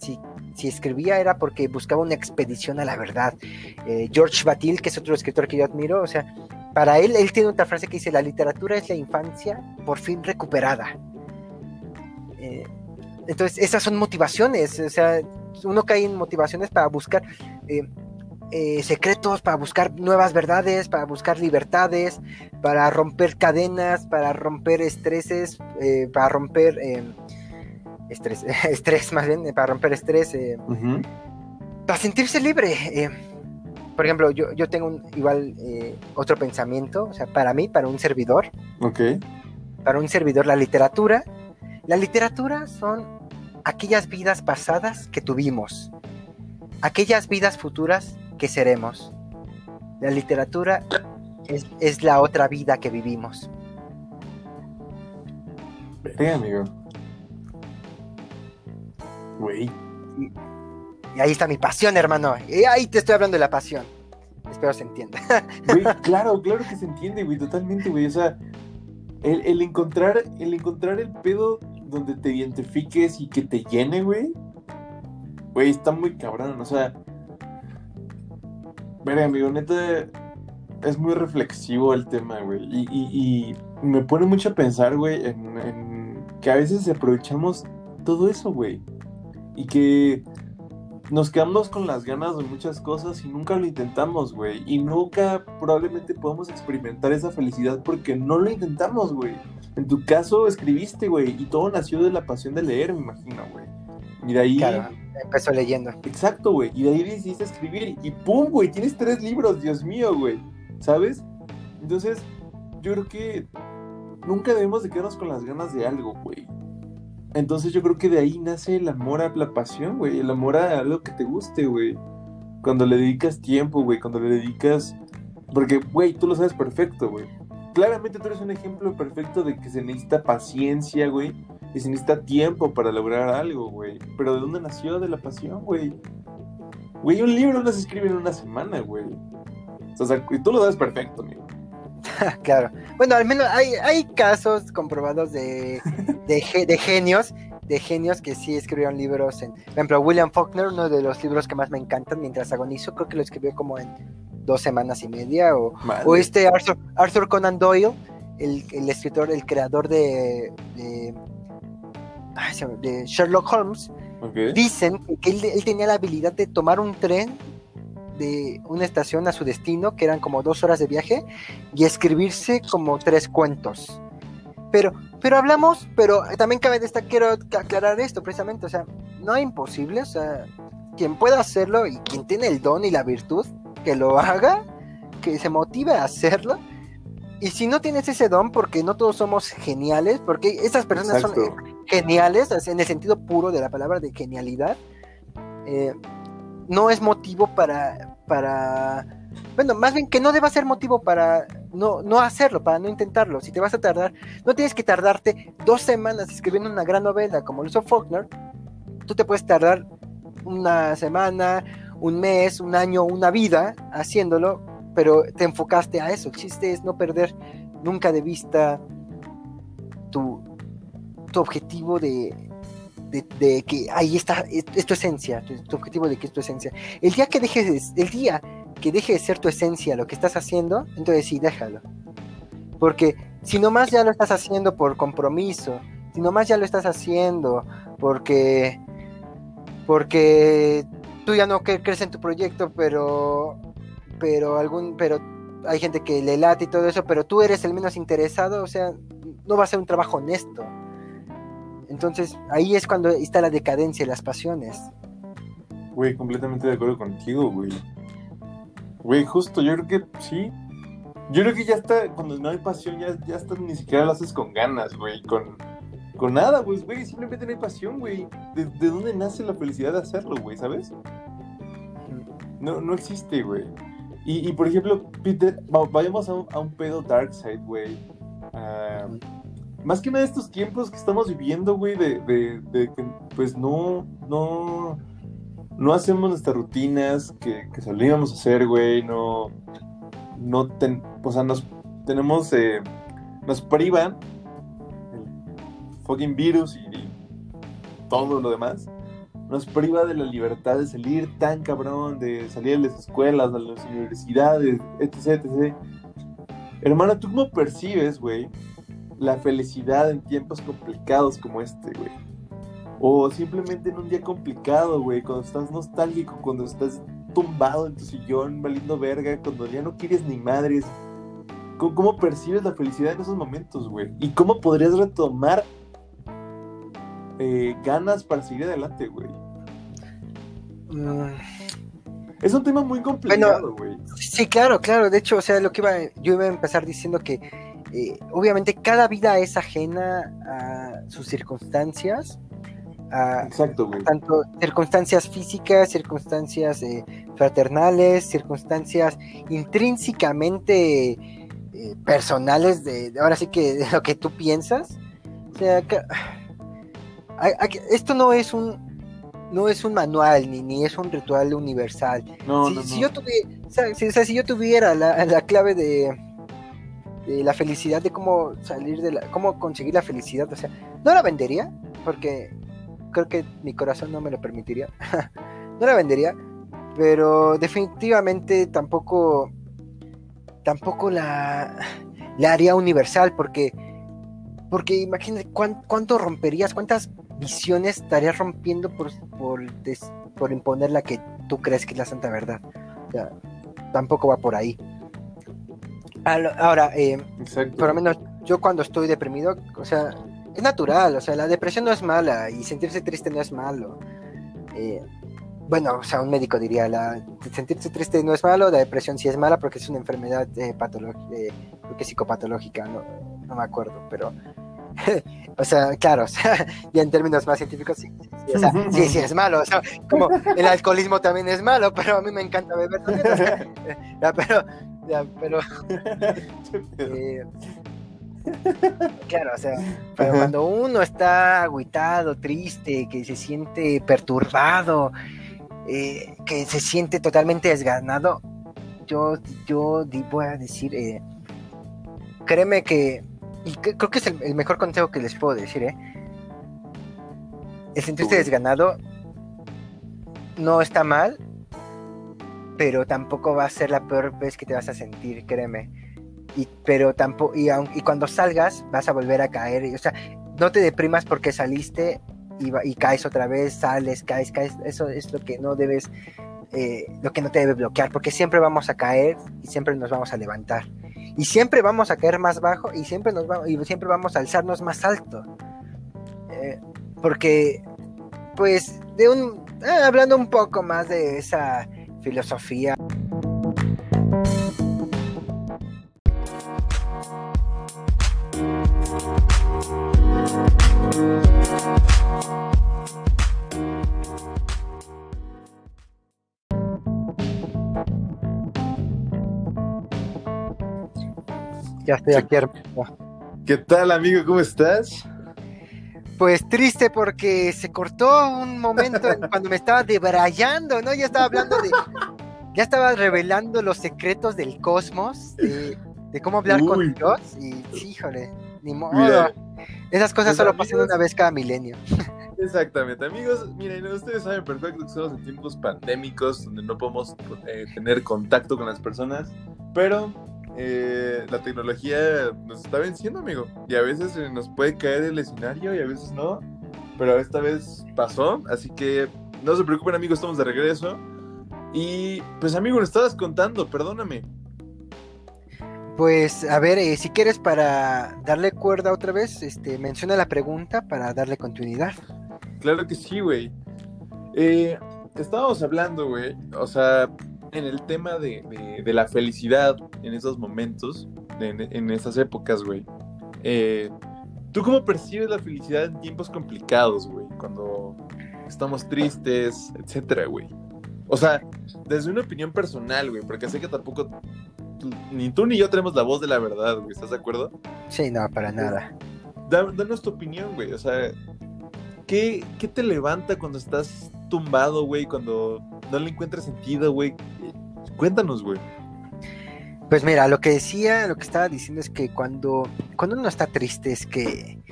si, si escribía era porque buscaba una expedición a la verdad. George Batil, que es otro escritor que yo admiro, o sea, para él, él tiene otra frase que dice, la literatura es la infancia por fin recuperada. Eh, entonces, esas son motivaciones, o sea, uno cae en motivaciones para buscar eh, eh, secretos, para buscar nuevas verdades, para buscar libertades, para romper cadenas, para romper estreses, para romper estrés, estrés más bien, para romper estrés, para sentirse libre por ejemplo, yo, yo tengo un, igual eh, otro pensamiento, o sea, para mí, para un servidor. Ok. Para un servidor, la literatura. La literatura son aquellas vidas pasadas que tuvimos, aquellas vidas futuras que seremos. La literatura es, la otra vida que vivimos. Vete, amigo. Güey. Y ahí está mi pasión, hermano. Y ahí te estoy hablando de la pasión. Espero se entienda. Güey, claro, claro que se entiende, güey, totalmente, güey. O sea, el, encontrar, el encontrar el pedo donde te identifiques y que te llene, güey. Güey, está muy cabrón. O sea, Mira, amigo, neta, es muy reflexivo el tema, güey. Y, me pone mucho a pensar, güey, en, en, que a veces aprovechamos todo eso, güey. Y que nos quedamos con las ganas de muchas cosas y nunca lo intentamos, güey. Y nunca probablemente podemos experimentar esa felicidad porque no lo intentamos, güey. En tu caso escribiste, güey, y todo nació de la pasión de leer, me imagino, güey. Y de ahí... Claro, empezó leyendo. Exacto, güey. Y de ahí decidiste escribir y ¡pum, güey! Tienes tres libros, Dios mío, güey. ¿Sabes? Entonces, yo creo que nunca debemos de quedarnos con las ganas de algo, güey. Entonces yo creo que de ahí nace el amor a la pasión, güey. El amor a algo que te guste, güey. Cuando le dedicas tiempo, güey. Cuando le dedicas... Porque, güey, tú lo sabes perfecto, güey. Claramente tú eres un ejemplo perfecto de que se necesita paciencia, güey. Y se necesita tiempo para lograr algo, güey. Pero ¿de dónde nació? De la pasión, güey. Güey, un libro no se escribe en una semana, güey. O sea, y tú lo sabes perfecto, amigo. claro. Bueno, al menos hay, hay casos comprobados de, de, genios genios que sí escribieron libros. En, por ejemplo, William Faulkner, uno de los libros que más me encantan mientras agonizo, creo que lo escribió como en dos semanas y media. O, o este Arthur, Conan Doyle, el, escritor, el creador de, de, Sherlock Holmes. Dicen que él tenía la habilidad de tomar un tren de una estación a su destino, que eran como dos horas de viaje, y escribirse como tres cuentos. Pero, pero hablamos, pero también cabe destacar, quiero aclarar esto precisamente, o sea, no es imposible, o sea, quien pueda hacerlo y quien tiene el don y la virtud, que lo haga, que se motive a hacerlo. Y si no tienes ese don, porque no todos somos geniales, porque esas personas son geniales, en el sentido puro de la palabra de genialidad, eh, no es motivo para, para, bueno, más bien que no deba ser motivo para no, no hacerlo, para no intentarlo. Si te vas a tardar, no tienes que tardarte dos semanas escribiendo una gran novela como lo hizo Faulkner, tú te puedes tardar una semana, un mes, un año, una vida haciéndolo, pero te enfocaste a eso. El chiste es no perder nunca de vista tu, tu objetivo de, de, que ahí está, es, tu esencia, tu, objetivo de que es tu esencia. El día que dejes, el día que deje de ser tu esencia lo que estás haciendo, entonces sí, déjalo. Porque si nomás ya lo estás haciendo por compromiso, si nomás ya lo estás haciendo porque, porque tú ya no crees en tu proyecto, pero, pero algún, pero hay gente que le late y todo eso, pero tú eres el menos interesado, o sea, no va a ser un trabajo honesto. Entonces ahí es cuando está la decadencia y las pasiones. Güey, completamente de acuerdo contigo, güey. Güey, justo, yo creo que sí. Yo creo que ya está, cuando no hay pasión, ya, ya está, ni siquiera lo haces con ganas, güey, con, con nada, güey, güey, simplemente no hay pasión, güey. ¿De, dónde nace la felicidad de hacerlo, güey, sabes? No, no existe, güey. Y, por ejemplo, Peter, vayamos a un, pedo dark side, güey. Ah, más que nada estos tiempos que estamos viviendo, güey, de, que pues no, no, no hacemos nuestras rutinas que, solíamos hacer, güey, no, no, o sea, nos tenemos, eh, nos privan el fucking virus y, todo lo demás, nos priva de la libertad de salir tan cabrón, de salir de las escuelas, de las universidades, etc, etc. Hermano, ¿tú cómo percibes, güey? la felicidad en tiempos complicados como este, güey. O simplemente en un día complicado, güey, cuando estás nostálgico, cuando estás tumbado en tu sillón, valiendo verga, cuando ya no quieres ni madres. ¿Cómo, percibes la felicidad en esos momentos, güey? ¿Y cómo podrías retomar eh, ganas para seguir adelante, güey? Mm. Es un tema muy complicado, güey. sí, claro, claro. De hecho, o sea, lo que iba, yo iba a empezar diciendo que eh, obviamente cada vida es ajena a sus circunstancias. A, Exacto, Tanto circunstancias físicas, circunstancias eh, fraternales, circunstancias intrínsecamente eh, personales de, ahora sí que de lo que tú piensas. O sea, esto no es un no es un manual ni, ni es un ritual universal. si, Yo tuviera, si yo tuviera la clave de, de la felicidad, de cómo salir de la, cómo conseguir la felicidad, o sea, no la vendería, porque creo que mi corazón no me lo permitiría, no la vendería, pero definitivamente tampoco, tampoco la, la haría universal, porque, porque imagínate cuánto romperías, cuántas visiones estarías rompiendo por, por, por imponer la que tú crees que es la santa verdad. O sea, tampoco va por ahí. Ahora, eh, por lo menos yo cuando estoy deprimido, o sea, es natural, o sea, la depresión no es mala y sentirse triste no es malo. Eh, bueno, o sea, un médico diría, la, sentirse triste no es malo, la depresión sí es mala porque es una enfermedad eh, eh psicopatológica, no, no me acuerdo, pero... o sea, claro, o sea, ya en términos más científicos, sí, sí, o sea, sí, sí es malo, o sea, como el alcoholismo también es malo, pero a mí me encanta beber también, pero pero. Claro, o sea, cuando uno está agüitado, triste, que se siente perturbado, eh, que se siente totalmente desganado, yo, yo voy a decir, eh, créeme que, y creo que es el, mejor consejo que les puedo decir, ¿eh? el sentirte desganado no está mal, pero tampoco va a ser la peor vez que te vas a sentir, créeme. Y, pero tampoco, y, y cuando salgas vas a volver a caer. o sea, no te deprimas porque saliste y, y, caes otra vez, sales, caes, caes. Eso es lo que no debes, eh, lo que no te debe bloquear, porque siempre vamos a caer y siempre nos vamos a levantar. Y siempre vamos a caer más bajo y siempre, nos y siempre vamos a alzarnos más alto. Eh, porque, pues, de un, eh, hablando un poco más de esa filosofía. Ya estoy aquí, ¿Qué tal, amigo? ¿Cómo estás? Pues triste porque se cortó un momento cuando me estaba debrayando, ¿no? Ya estaba hablando de. Ya estaba revelando los secretos del cosmos, de, cómo hablar con Dios. Y híjole, ni modo. Esas cosas solo pasan una vez cada milenio. Exactamente, amigos, miren, ustedes saben perfecto que estamos en tiempos pandémicos donde no podemos eh, tener contacto con las personas, pero eh, la tecnología nos está venciendo, amigo. Y a veces nos puede caer el escenario y a veces no. Pero esta vez pasó, así que no se preocupen, amigos, estamos de regreso. Y pues, amigo, lo estabas contando, perdóname. Pues, a ver, eh, si quieres para darle cuerda otra vez, este, menciona la pregunta para darle continuidad. Claro que sí, güey. Eh, estábamos hablando, güey, o sea, en el tema de, la felicidad en esos momentos, en, esas épocas, güey. Eh, ¿Tú cómo percibes la felicidad en tiempos complicados, güey? Cuando estamos tristes, etcétera, güey. O sea, desde una opinión personal, güey, porque sé que tampoco ni tú ni yo tenemos la voz de la verdad, güey, ¿estás de acuerdo? Sí, no, para nada. danos tu opinión, güey, o sea, ¿qué, ¿qué te levanta cuando estás tumbado, güey, cuando no le encuentras sentido, güey? Cuéntanos, güey. Pues mira, lo que decía, lo que estaba diciendo es que cuando, cuando uno está triste es que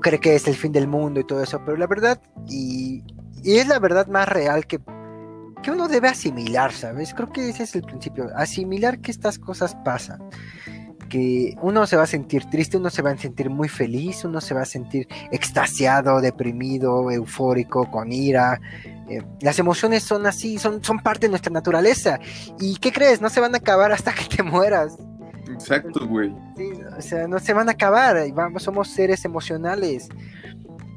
cree que es el fin del mundo y todo eso, pero la verdad, y, y es la verdad más real que, que uno debe asimilar, ¿sabes? Creo que ese es el principio, asimilar que estas cosas pasan que uno se va a sentir triste, uno se va a sentir muy feliz, uno se va a sentir extasiado, deprimido, eufórico, con ira. Eh, las emociones son así, son, son parte de nuestra naturaleza. ¿Y qué crees? No se van a acabar hasta que te mueras. Exacto, güey. o sea, no se van a acabar. Vamos, somos seres emocionales.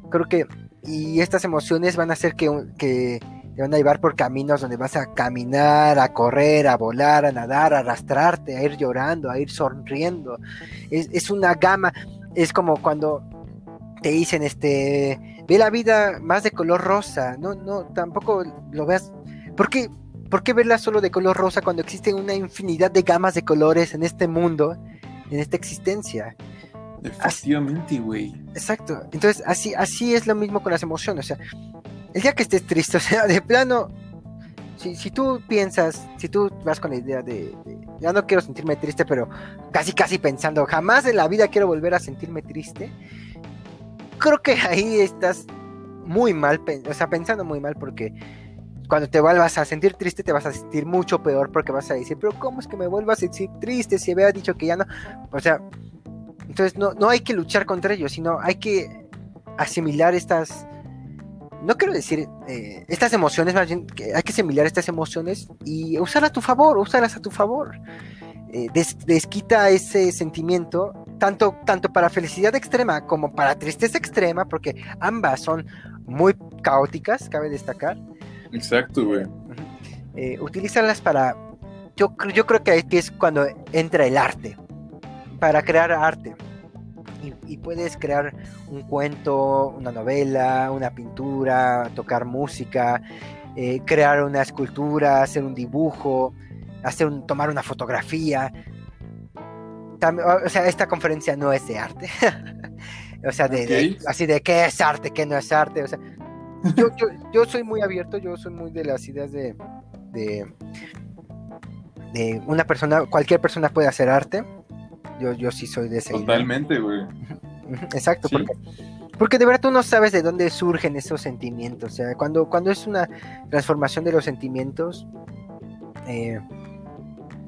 Creo que. Y estas emociones van a hacer que, que te van a llevar por caminos donde vas a caminar, a correr, a volar, a nadar, a arrastrarte, a ir llorando, a ir sonriendo. Es, una gama, es como cuando te dicen, este, ve la vida más de color rosa, no, no, tampoco lo veas, ¿por qué, ¿por qué verla solo de color rosa cuando existe una infinidad de gamas de colores en este mundo, en esta existencia? Efectivamente, güey. Exacto. Entonces, así, así es lo mismo con las emociones. O sea, el día que estés triste, o sea, de plano, si, tú piensas, si tú vas con la idea de, ya no quiero sentirme triste, pero casi, casi pensando, jamás en la vida quiero volver a sentirme triste, creo que ahí estás muy mal, o sea, pensando muy mal porque cuando te vuelvas a sentir triste te vas a sentir mucho peor porque vas a decir, pero ¿cómo es que me vuelvas a sentir triste si había dicho que ya no? O sea, entonces no, no hay que luchar contra ellos, sino hay que asimilar estas no quiero decir eh, estas emociones, más bien que hay que asimilar estas emociones y usarlas a tu favor, usarlas a tu favor. Eh, desquita ese sentimiento tanto, tanto para felicidad extrema como para tristeza extrema, porque ambas son muy caóticas, cabe destacar. Exacto, güey. Eh, utilízalas para. Yo, yo creo que ahí es cuando entra el arte, para crear arte y, puedes crear un cuento, una novela, una pintura, tocar música, eh, crear una escultura, hacer un dibujo, hacer un, tomar una fotografía. o sea, esta conferencia no es de arte. o sea, de, así de qué es arte, qué no es arte. O sea, yo, yo, soy muy abierto, yo soy muy de las ideas de, de, de una persona, cualquier persona puede hacer arte yo, yo sí soy de ese. Totalmente, güey. Exacto, porque porque de verdad tú no sabes de dónde surgen esos sentimientos. O sea, cuando, cuando es una transformación de los sentimientos, eh,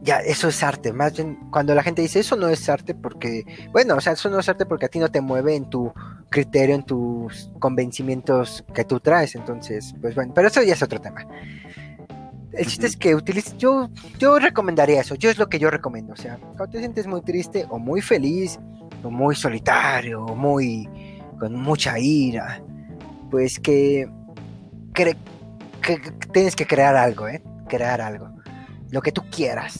ya, eso es arte. Más bien, cuando la gente dice eso no es arte porque, bueno, o sea, eso no es arte porque a ti no te mueve en tu criterio, en tus convencimientos que tú traes. Entonces, pues bueno, pero eso ya es otro tema. El chiste es que utilices, yo, yo recomendaría eso, yo es lo que yo recomiendo. O sea, cuando te sientes muy triste o muy feliz, o muy solitario, o muy con mucha ira, pues que, que, tienes que crear algo, ¿eh? Crear algo. Lo que tú quieras.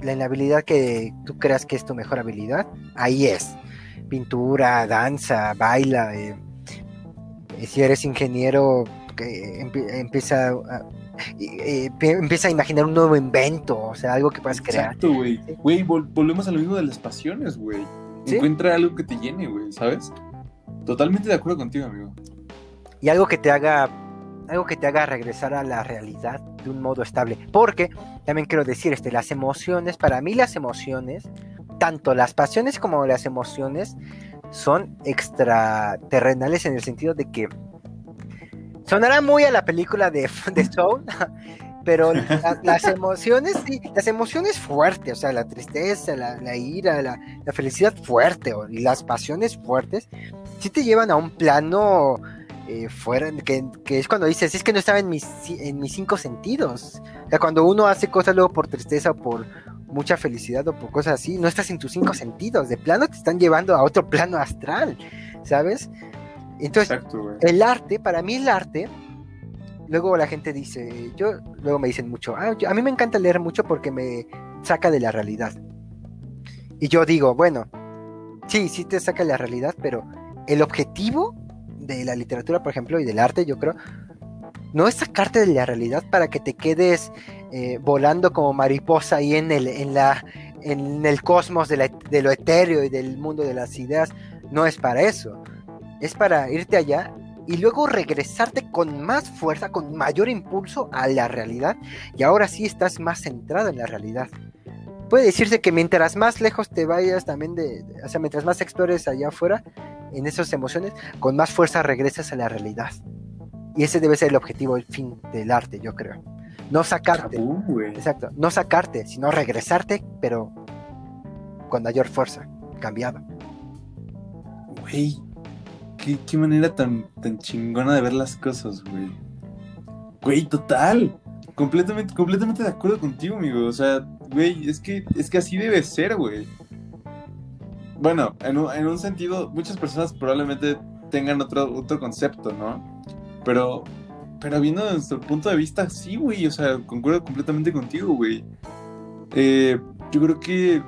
La habilidad que tú creas que es tu mejor habilidad, ahí es. Pintura, danza, baila. Eh, si eres ingeniero, que empieza a, empieza a imaginar un nuevo invento, o sea, algo que puedas crear. Exacto, güey. Güey, volvemos a lo mismo de las pasiones, güey. Encuentra algo que te llene, güey, ¿sabes? Totalmente de acuerdo contigo, amigo. Y algo que te haga algo que te haga regresar a la realidad de un modo estable. Porque también quiero decir, este, las emociones, para mí las emociones, tanto las pasiones como las emociones, son extraterrenales en el sentido de que sonará muy a la película de, de Soul, pero las emociones, sí, las emociones fuertes, o sea, la tristeza, la, ira, la, felicidad fuerte y las pasiones fuertes, sí te llevan a un plano eh, fuera, que, es cuando dices, es que no estaba en mis, en mis cinco sentidos. O sea, cuando uno hace cosas luego por tristeza o por mucha felicidad o por cosas así, no estás en tus cinco sentidos, de plano te están llevando a otro plano astral, ¿sabes? Entonces, el arte, para mí el arte luego la gente dice, yo, luego me dicen mucho, ah, a mí me encanta leer mucho porque me saca de la realidad. Y yo digo, bueno, sí, sí te saca de la realidad, pero el objetivo de la literatura, por ejemplo, y del arte, yo creo, no es sacarte de la realidad para que te quedes eh, volando como mariposa ahí en el, en la, en el cosmos de, de lo etéreo y del mundo de las ideas. No es para eso. Es para irte allá y luego regresarte con más fuerza, con mayor impulso a la realidad y ahora sí estás más centrado en la realidad. Puede decirse que mientras más lejos te vayas también de, o sea, mientras más explores allá afuera en esas emociones, con más fuerza regresas a la realidad. Y ese debe ser el objetivo, el fin del arte, yo creo. No sacarte. exacto, no sacarte, sino regresarte, pero con mayor fuerza, cambiado. Güey, qué, manera tan, tan chingona de ver las cosas, güey. Güey, total. Completamente, completamente de acuerdo contigo, amigo. O sea, güey, es que, es que así debe ser, güey. Bueno, en un, en un sentido, muchas personas probablemente tengan otro, otro concepto, ¿no? Pero, pero viendo desde nuestro punto de vista, sí, güey. O sea, concuerdo completamente contigo, güey. Eh, yo creo que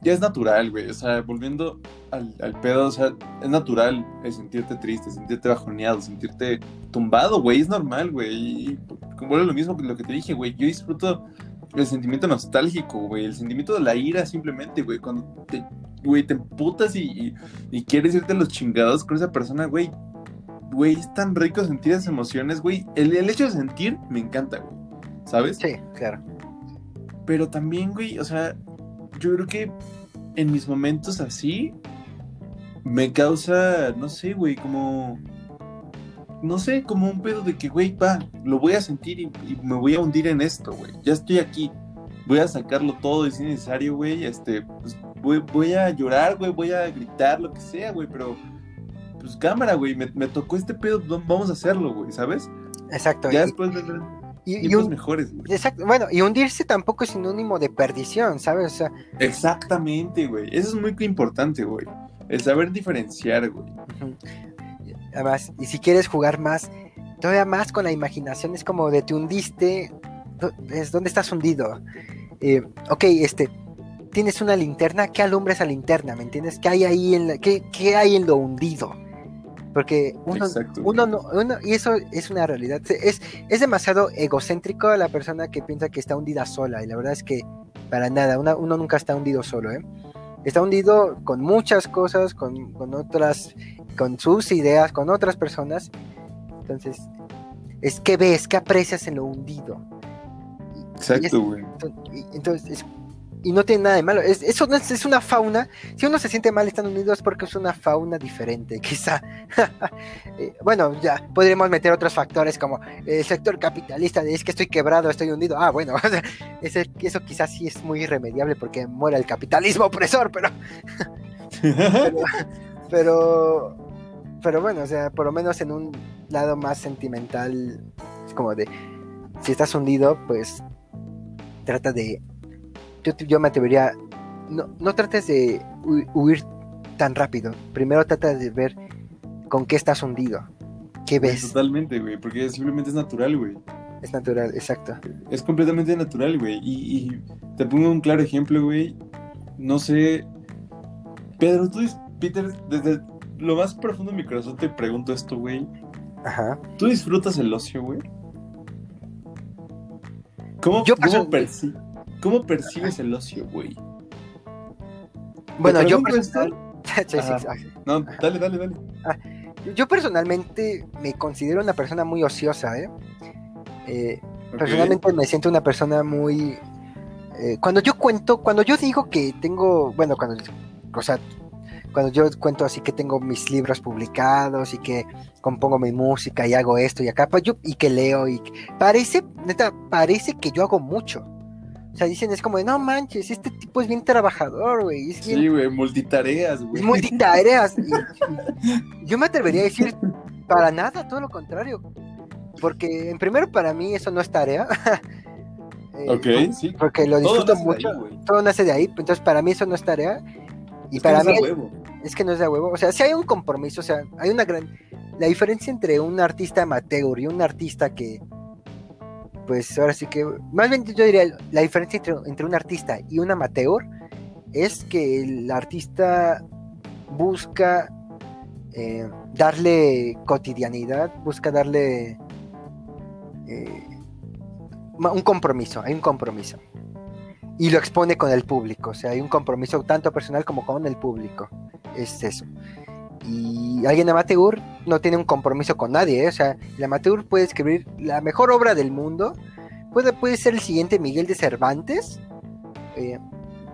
ya es natural, güey. O sea, volviendo al, pedo, o sea, es natural el sentirte triste, sentirte bajoneado, sentirte tumbado, güey. Es normal, güey. Y como lo mismo que lo que te dije, güey. Yo disfruto el sentimiento nostálgico, güey. El sentimiento de la ira, simplemente, güey. Cuando te, güey, te emputas y, y, quieres irte a los chingados con esa persona, güey. Güey, es tan rico sentir esas emociones, güey. El, el hecho de sentir me encanta, güey. ¿Sabes? Sí, claro. Pero también, güey, o sea, yo creo que en mis momentos así me causa, no sé, güey, como no sé, como un pedo de que, güey, va, lo voy a sentir y, me voy a hundir en esto, güey. Ya estoy aquí. Voy a sacarlo todo y si es necesario, güey. Este, pues voy, voy a llorar, güey, voy a gritar, lo que sea, güey, pero pues cámara, güey, me, me, tocó este pedo, vamos a hacerlo, güey, ¿sabes? Exacto. Ya después y, un, mejores, Exacto, bueno, y hundirse tampoco es sinónimo de perdición, ¿sabes? Exactamente, güey. Eso es muy importante, güey. El saber diferenciar, güey. Además, y si quieres jugar más, todavía más con la imaginación, es como de te hundiste, es donde estás hundido. Eh, ok, este, tienes una linterna, ¿qué alumbra esa linterna? ¿Me entiendes? ¿Qué hay ahí en qué, qué hay en lo hundido? Porque uno, uno no, uno, y eso es una realidad. Es, es demasiado egocéntrico la persona que piensa que está hundida sola. Y la verdad es que para nada, uno nunca está hundido solo, ¿eh? Está hundido con muchas cosas, con, con otras, con sus ideas, con otras personas. Entonces, es que ves, que aprecias en lo hundido. Exacto, güey. Entonces, y no tiene nada de malo. Es, eso es, es, una fauna. Si uno se siente mal estando unidos es porque es una fauna diferente, quizá. Eh, bueno, ya podríamos meter otros factores como el sector capitalista, de es que estoy quebrado, estoy hundido. Ah, bueno, ese, eso quizás sí es muy irremediable porque muera el capitalismo opresor, pero, pero, pero, bueno, o sea, por lo menos en un lado más sentimental, es como de, si estás hundido, pues trata de yo, me atrevería, no, no trates de huir tan rápido. Primero trata de ver con qué estás hundido. ¿Qué ves? Totalmente, güey, porque simplemente es natural, güey. Es natural, exacto. Es completamente natural, güey. Y, te pongo un claro ejemplo, güey. No sé. Pedro, tú, Peter, desde lo más profundo de mi corazón te pregunto esto, güey. Ajá. ¿Tú disfrutas el ocio, güey? ¿Cómo, yo ¿cómo, ¿Cómo percibes el ocio, güey? Bueno, yo No, dale, dale, dale. Ah, yo personalmente me considero una persona muy ociosa, ¿eh? eh personalmente me siento una persona muy... Eh, cuando yo cuento, cuando yo digo que tengo, bueno, cuando, o sea, cuando yo cuento así que tengo mis libros publicados y que compongo mi música y hago esto y acá, pues yo, y que leo y parece, neta, parece que yo hago mucho. O sea, dicen, es como de, no manches, este tipo es bien trabajador, güey. Sí, güey, multitareas, güey. Multitareas. yo me atrevería a decir, para nada, todo lo contrario. Porque, en primero, para mí eso no es tarea. eh, ok, sí. Porque lo disfruto mucho. todo nace de ahí. Entonces, para mí eso no es tarea. Y es para mí. Es que no es de huevo. O sea, si hay un compromiso, o sea, hay una gran. La diferencia entre un artista amateur y un artista que pues ahora sí que, más bien yo diría, la diferencia entre, un artista y un amateur es que el artista busca eh, darle cotidianidad, busca darle eh, un compromiso, hay un compromiso. Y lo expone con el público, o sea, hay un compromiso tanto personal como con el público. Es eso. Y alguien amateur no tiene un compromiso con nadie, ¿eh? o sea, el amateur puede escribir la mejor obra del mundo, puede, puede ser el siguiente Miguel de Cervantes, eh,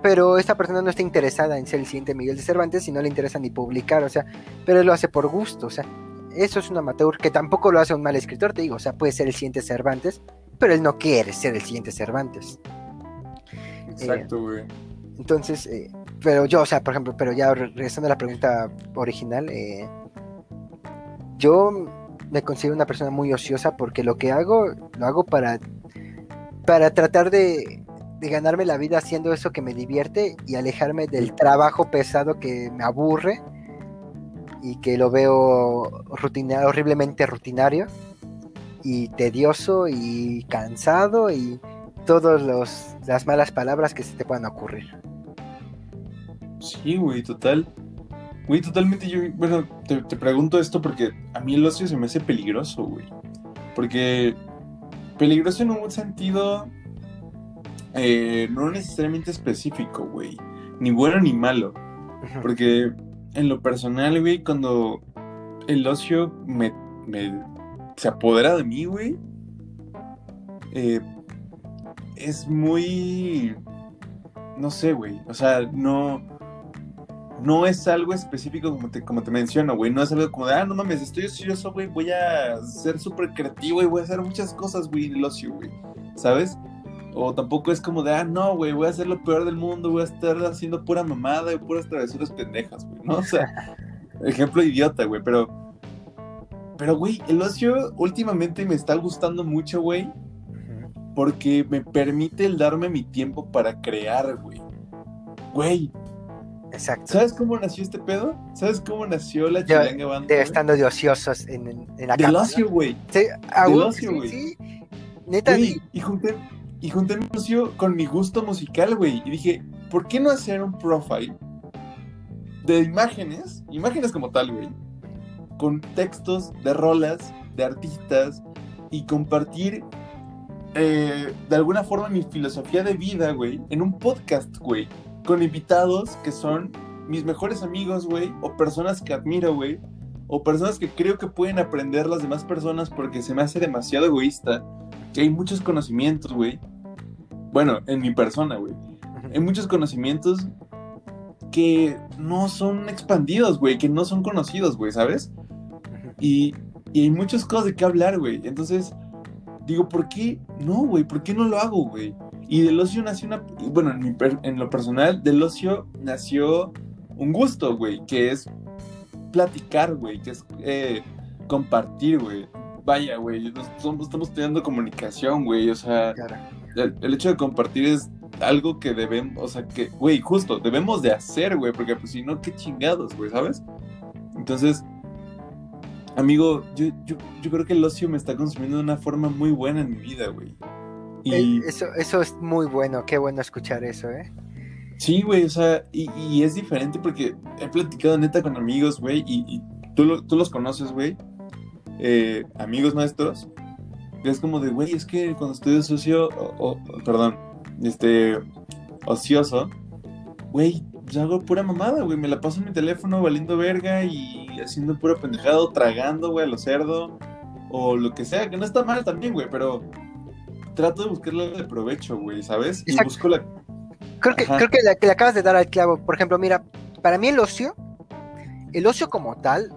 pero esta persona no está interesada en ser el siguiente Miguel de Cervantes y no le interesa ni publicar, o sea, pero él lo hace por gusto, o sea, eso es un amateur que tampoco lo hace un mal escritor, te digo, o sea, puede ser el siguiente Cervantes, pero él no quiere ser el siguiente Cervantes. Exacto, güey. entonces, pero yo, o sea, por ejemplo, pero ya regresando a la pregunta original, eh, yo me considero una persona muy ociosa porque lo que hago, lo hago para, para tratar de, ganarme la vida haciendo eso que me divierte y alejarme del trabajo pesado que me aburre y que lo veo horriblemente rutinario y tedioso y cansado y todas las malas palabras que se te puedan ocurrir. Sí, güey, total. Güey, totalmente yo, bueno, te, pregunto esto porque a mí el ocio se me hace peligroso, güey. Porque peligroso en un sentido eh, no necesariamente específico, güey. Ni bueno ni malo. Porque en lo personal, güey, cuando el ocio me, se apodera de mí, güey, eh, es muy... No sé, güey. O sea, no no es algo específico como te, como te menciono, güey. No es algo como de, ah, no mames, estoy ocioso, güey. Voy a ser súper creativo y voy a hacer muchas cosas, güey, en el ocio, güey. ¿Sabes? O tampoco es como de, ah, no, güey, voy a hacer lo peor del mundo, voy a estar haciendo pura mamada y puras travesuras pendejas, güey, ¿no? O sea, ejemplo idiota, güey, pero. Pero, güey, el ocio últimamente me está gustando mucho, güey. Porque me permite el darme mi tiempo para crear, güey. Güey, Exacto. ¿Sabes cómo nació este pedo? ¿Sabes cómo nació la chilanga banda? De estando de ociosos en, en la Del ocio, güey. Sí, Del ocio, güey. Sí, Neta. y junté, y junté mi ocio con mi gusto musical, güey. Y dije, ¿por qué no hacer un profile de imágenes? Imágenes como tal, güey. Con textos de rolas, de artistas. Y compartir eh, de alguna forma mi filosofía de vida, güey, en un podcast, güey con invitados que son mis mejores amigos, güey, o personas que admiro, güey, o personas que creo que pueden aprender las demás personas porque se me hace demasiado egoísta, que hay muchos conocimientos, güey. Bueno, en mi persona, güey. hay muchos conocimientos que no son expandidos, güey, que no son conocidos, güey, ¿sabes? Y, y hay muchas cosas de qué hablar, güey. Entonces, digo, ¿por qué no, güey? ¿Por qué no lo hago, güey? Y del ocio nació una. Bueno, en, en lo personal, del ocio nació un gusto, güey, que es platicar, güey, que es eh, compartir, güey. Vaya, güey, estamos teniendo comunicación, güey, o sea, el, hecho de compartir es algo que debemos, o sea, que, güey, justo, debemos de hacer, güey, porque pues si no, qué chingados, güey, ¿sabes? Entonces, amigo, yo, yo, yo creo que el ocio me está consumiendo de una forma muy buena en mi vida, güey. Y... Eso, eso es muy bueno, qué bueno escuchar eso, ¿eh? Sí, güey, o sea, y, es diferente porque he platicado neta con amigos, güey, y, tú, tú, los conoces, güey, eh, amigos nuestros, es como de, güey, es que cuando estoy socio, o, perdón, este, ocioso, güey, yo hago pura mamada, güey, me la paso en mi teléfono valiendo verga y haciendo puro pendejado, tragando, güey, a lo cerdo, o lo que sea, que no está mal también, güey, pero trato de buscarle de provecho, güey, ¿sabes? Y busco la Creo que, creo que le, acabas de dar al clavo. Por ejemplo, mira, para mí el ocio, el ocio como tal,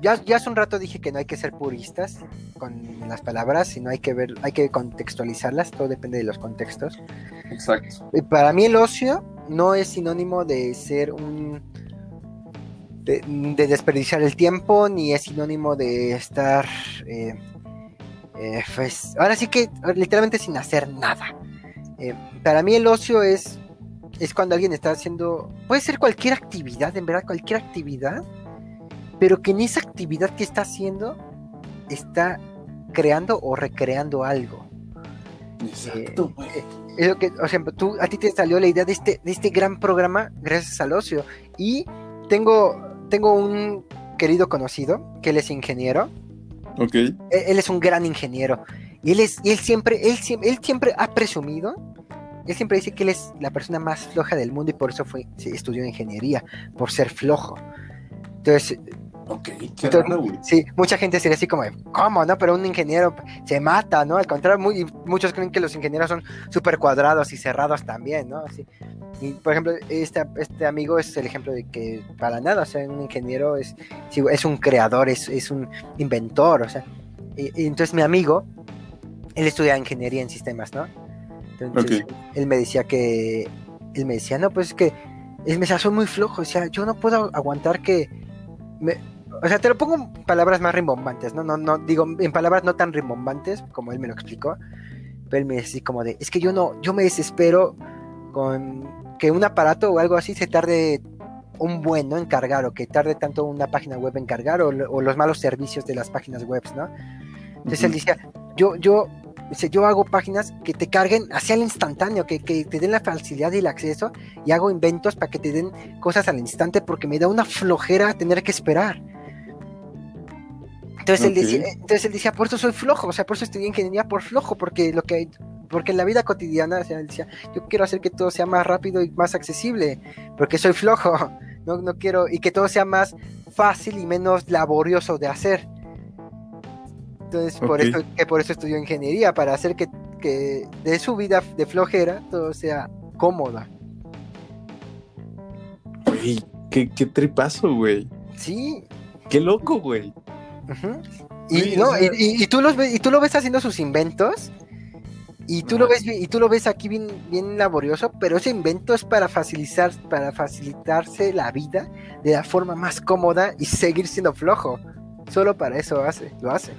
ya, ya hace un rato dije que no hay que ser puristas con las palabras, sino hay que ver, hay que contextualizarlas, todo depende de los contextos. Exacto. Y para mí el ocio no es sinónimo de ser un de, desperdiciar el tiempo, ni es sinónimo de estar eh, eh, pues, ahora sí que literalmente sin hacer nada. Eh, para mí el ocio es, es cuando alguien está haciendo, puede ser cualquier actividad, en verdad cualquier actividad, pero que en esa actividad que está haciendo está creando o recreando algo. Exacto, eh, eh, que, o sea, tú, a ti te salió la idea de este, de este gran programa gracias al ocio. Y tengo, tengo un querido conocido que él es ingeniero. Él, él es un gran ingeniero. Y él, es, él, siempre, él, él siempre ha presumido, él siempre dice que él es la persona más floja del mundo y por eso fue, estudió ingeniería, por ser flojo. Entonces, Okay, sí, mucha gente sería así como, ¿cómo, no? Pero un ingeniero se mata, ¿no? Al contrario, muy, muchos creen que los ingenieros son súper cuadrados y cerrados también, ¿no? Así. Y, por ejemplo, este, este amigo es el ejemplo de que para nada, o sea, un ingeniero es, es un creador, es, es un inventor, o sea. y entonces mi amigo, él estudia ingeniería en sistemas, ¿no? Entonces, él me decía que, él me decía, no, pues es que, él me decía, soy muy flojo, o sea, yo no puedo aguantar que, me, o sea, te lo pongo en palabras más rimbombantes, ¿no? No, no, digo, en palabras no tan rimbombantes, como él me lo explicó, pero él me decía como de, es que yo no, yo me desespero con que un aparato o algo así se tarde un buen, ¿no? En cargar, o que tarde tanto una página web en cargar, o, los malos servicios de las páginas web, ¿no? Entonces él decía, yo, yo yo hago páginas que te carguen hacia el instantáneo, que, te den la facilidad y el acceso, y hago inventos para que te den cosas al instante, porque me da una flojera tener que esperar. Entonces, él decía, entonces él decía, por eso soy flojo, o sea, por eso estudié ingeniería por flojo, porque lo que porque en la vida cotidiana, o sea, él decía, yo quiero hacer que todo sea más rápido y más accesible, porque soy flojo, no, no quiero, y que todo sea más fácil y menos laborioso de hacer. Entonces, por eso, que por eso estudió ingeniería, para hacer que, de su vida de flojera todo sea cómoda. Güey, qué, tripazo, güey. Sí. Qué loco, güey. Y, no, y, tú los ves, y tú lo ves haciendo sus inventos. Y tú, lo ves, y tú lo ves aquí bien, bien laborioso, pero ese invento es para facilitar, para facilitarse la vida de la forma más cómoda y seguir siendo flojo. Solo para eso hace, lo hace.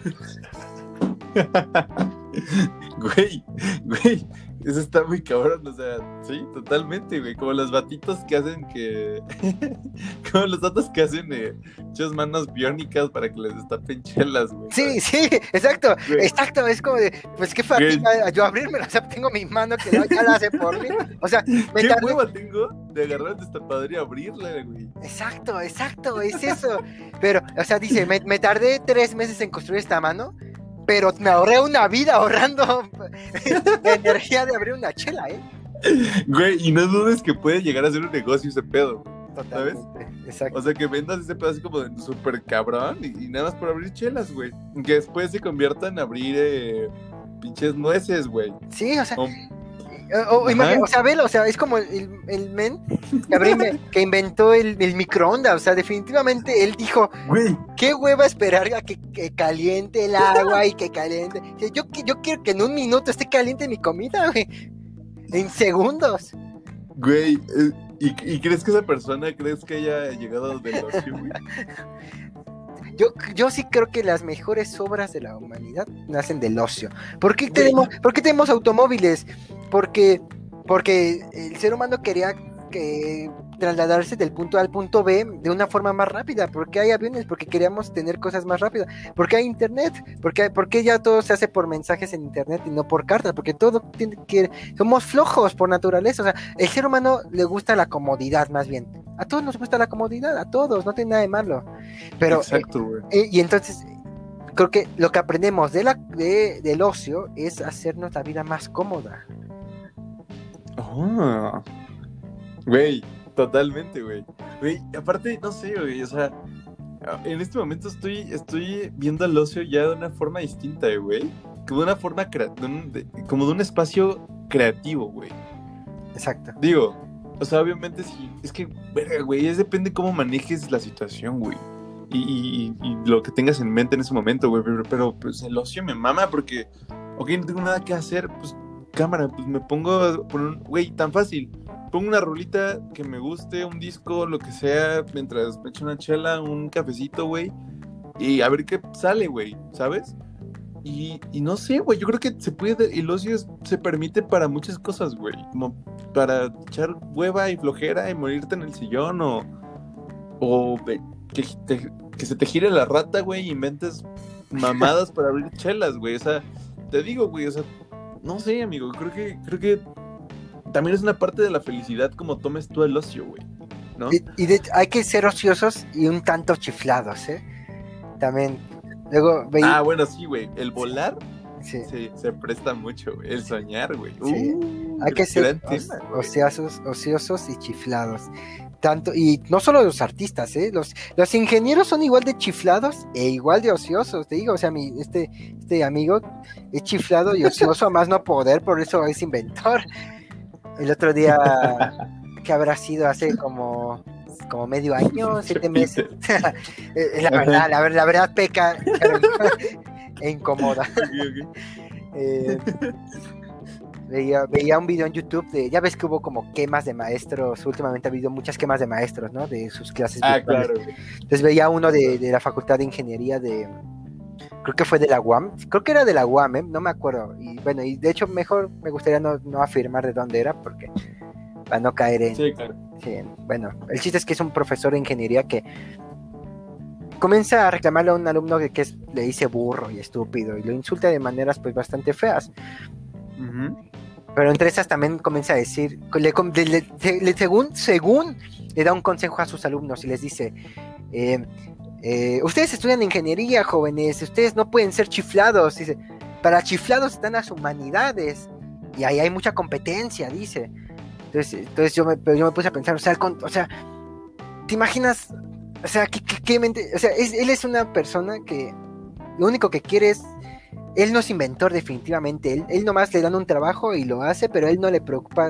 güey, güey, eso está muy cabrón, o sea, sí, totalmente, güey, como los batitos que hacen que, como los datos que hacen eh, muchas manos biónicas para que les destapen chelas, güey. Sí, sí, exacto, exacto, es como de, pues qué fatiga yo abrirme, o sea, tengo mi mano que ya la hace por mí, o sea, me ¿Qué tardé... tengo de agarrar el destapador y abrirla, güey? Exacto, exacto, es eso, pero, o sea, dice, me, me tardé tres meses en construir esta mano, pero me ahorré una vida ahorrando la energía de abrir una chela, ¿eh? Güey, y no dudes que puede llegar a ser un negocio ese pedo. ¿Sabes? Exacto. O sea, que vendas ese pedo así como de súper cabrón y, nada más por abrir chelas, güey. Que después se convierta en abrir eh, pinches nueces, güey. Sí, o sea. O, o sea, velo, o sea, es como el, el men que, inventó el, el, microondas. O sea, definitivamente él dijo: Güey. ¿Qué hueva esperar a que, caliente el agua y que caliente? Yo, yo quiero que en un minuto esté caliente mi comida, güey. En segundos. Güey, eh, ¿y, crees que esa persona crees que haya llegado ocio, güey? Yo, yo sí creo que las mejores obras de la humanidad nacen del ocio. ¿Por qué tenemos, ¿por qué tenemos automóviles? Porque, porque el ser humano quería que trasladarse del punto A al punto B de una forma más rápida. porque hay aviones? Porque queríamos tener cosas más rápidas. porque hay internet? porque porque ya todo se hace por mensajes en internet y no por cartas? Porque todo tiene que... Somos flojos por naturaleza. O sea, el ser humano le gusta la comodidad más bien. A todos nos gusta la comodidad, a todos, no tiene nada de malo. Pero... Exacto, eh, eh, y entonces creo que lo que aprendemos de la, de, del ocio es hacernos la vida más cómoda. Ah. Güey, totalmente, güey. Güey, aparte, no sé, güey, o sea, en este momento estoy, estoy viendo el ocio ya de una forma distinta, güey. Como de una forma, como de un espacio creativo, güey. Exacto. Digo, o sea, obviamente sí, es que, verga, güey, es depende cómo manejes la situación, güey. Y, lo que tengas en mente en ese momento, güey. Pero, pues el ocio me mama porque, ok, no tengo nada que hacer, pues cámara, pues me pongo por un, güey, tan fácil pongo una rolita que me guste, un disco, lo que sea, mientras me echo una chela, un cafecito, güey. Y a ver qué sale, güey, ¿sabes? Y, no sé, güey, yo creo que se puede, el ocio se permite para muchas cosas, güey. Como para echar hueva y flojera y morirte en el sillón o, o que, que se te gire la rata, güey, y inventes mamadas para abrir chelas, güey. O sea, te digo, güey, o sea, no sé, amigo, creo que, creo que también es una parte de la felicidad como tomes tú el ocio, güey. ¿no? Y, hay que ser ociosos y un tanto chiflados, ¿eh? También. Luego Ah, bueno, sí, güey. El volar sí. se presta mucho, güey. El soñar, güey. Uh, hay que ser ociosos, ociosos y chiflados. Tanto, y no solo los artistas, ¿eh? Los, los ingenieros son igual de chiflados e igual de ociosos, te digo, o sea, mi, este, este amigo es chiflado y ocioso a más no poder, por eso es inventor. El otro día, que habrá sido hace como, como medio año, siete meses. La verdad, la, la, verdad peca e incomoda. Eh, veía, veía un video en YouTube de, ya ves que hubo como quemas de maestros, últimamente ha habido muchas quemas de maestros, ¿no? De sus clases. Ah, claro. Entonces veía uno de, de, la Facultad de Ingeniería de, creo que fue de la UAM, creo que era de la UAM, ¿eh? no me acuerdo. Y bueno, y de hecho mejor me gustaría no, no afirmar de dónde era porque para no caer en... Sí, claro. bueno, el chiste es que es un profesor de ingeniería que comienza a reclamarle a un alumno que, que es, le dice burro y estúpido y lo insulta de maneras pues bastante feas. Pero entre esas también comienza a decir, le, según, según le da un consejo a sus alumnos y les dice, eh, eh, ustedes estudian ingeniería, jóvenes, ustedes no pueden ser chiflados. Dice, para chiflados están las humanidades y ahí hay mucha competencia, dice. Entonces, entonces yo, me, yo me puse a pensar, o sea, ¿te imaginas? O sea, ¿qué, mente? O sea, él es una persona que lo único que quiere es él no es inventor definitivamente, él, él nomás le dan un trabajo y lo hace, pero él no le preocupa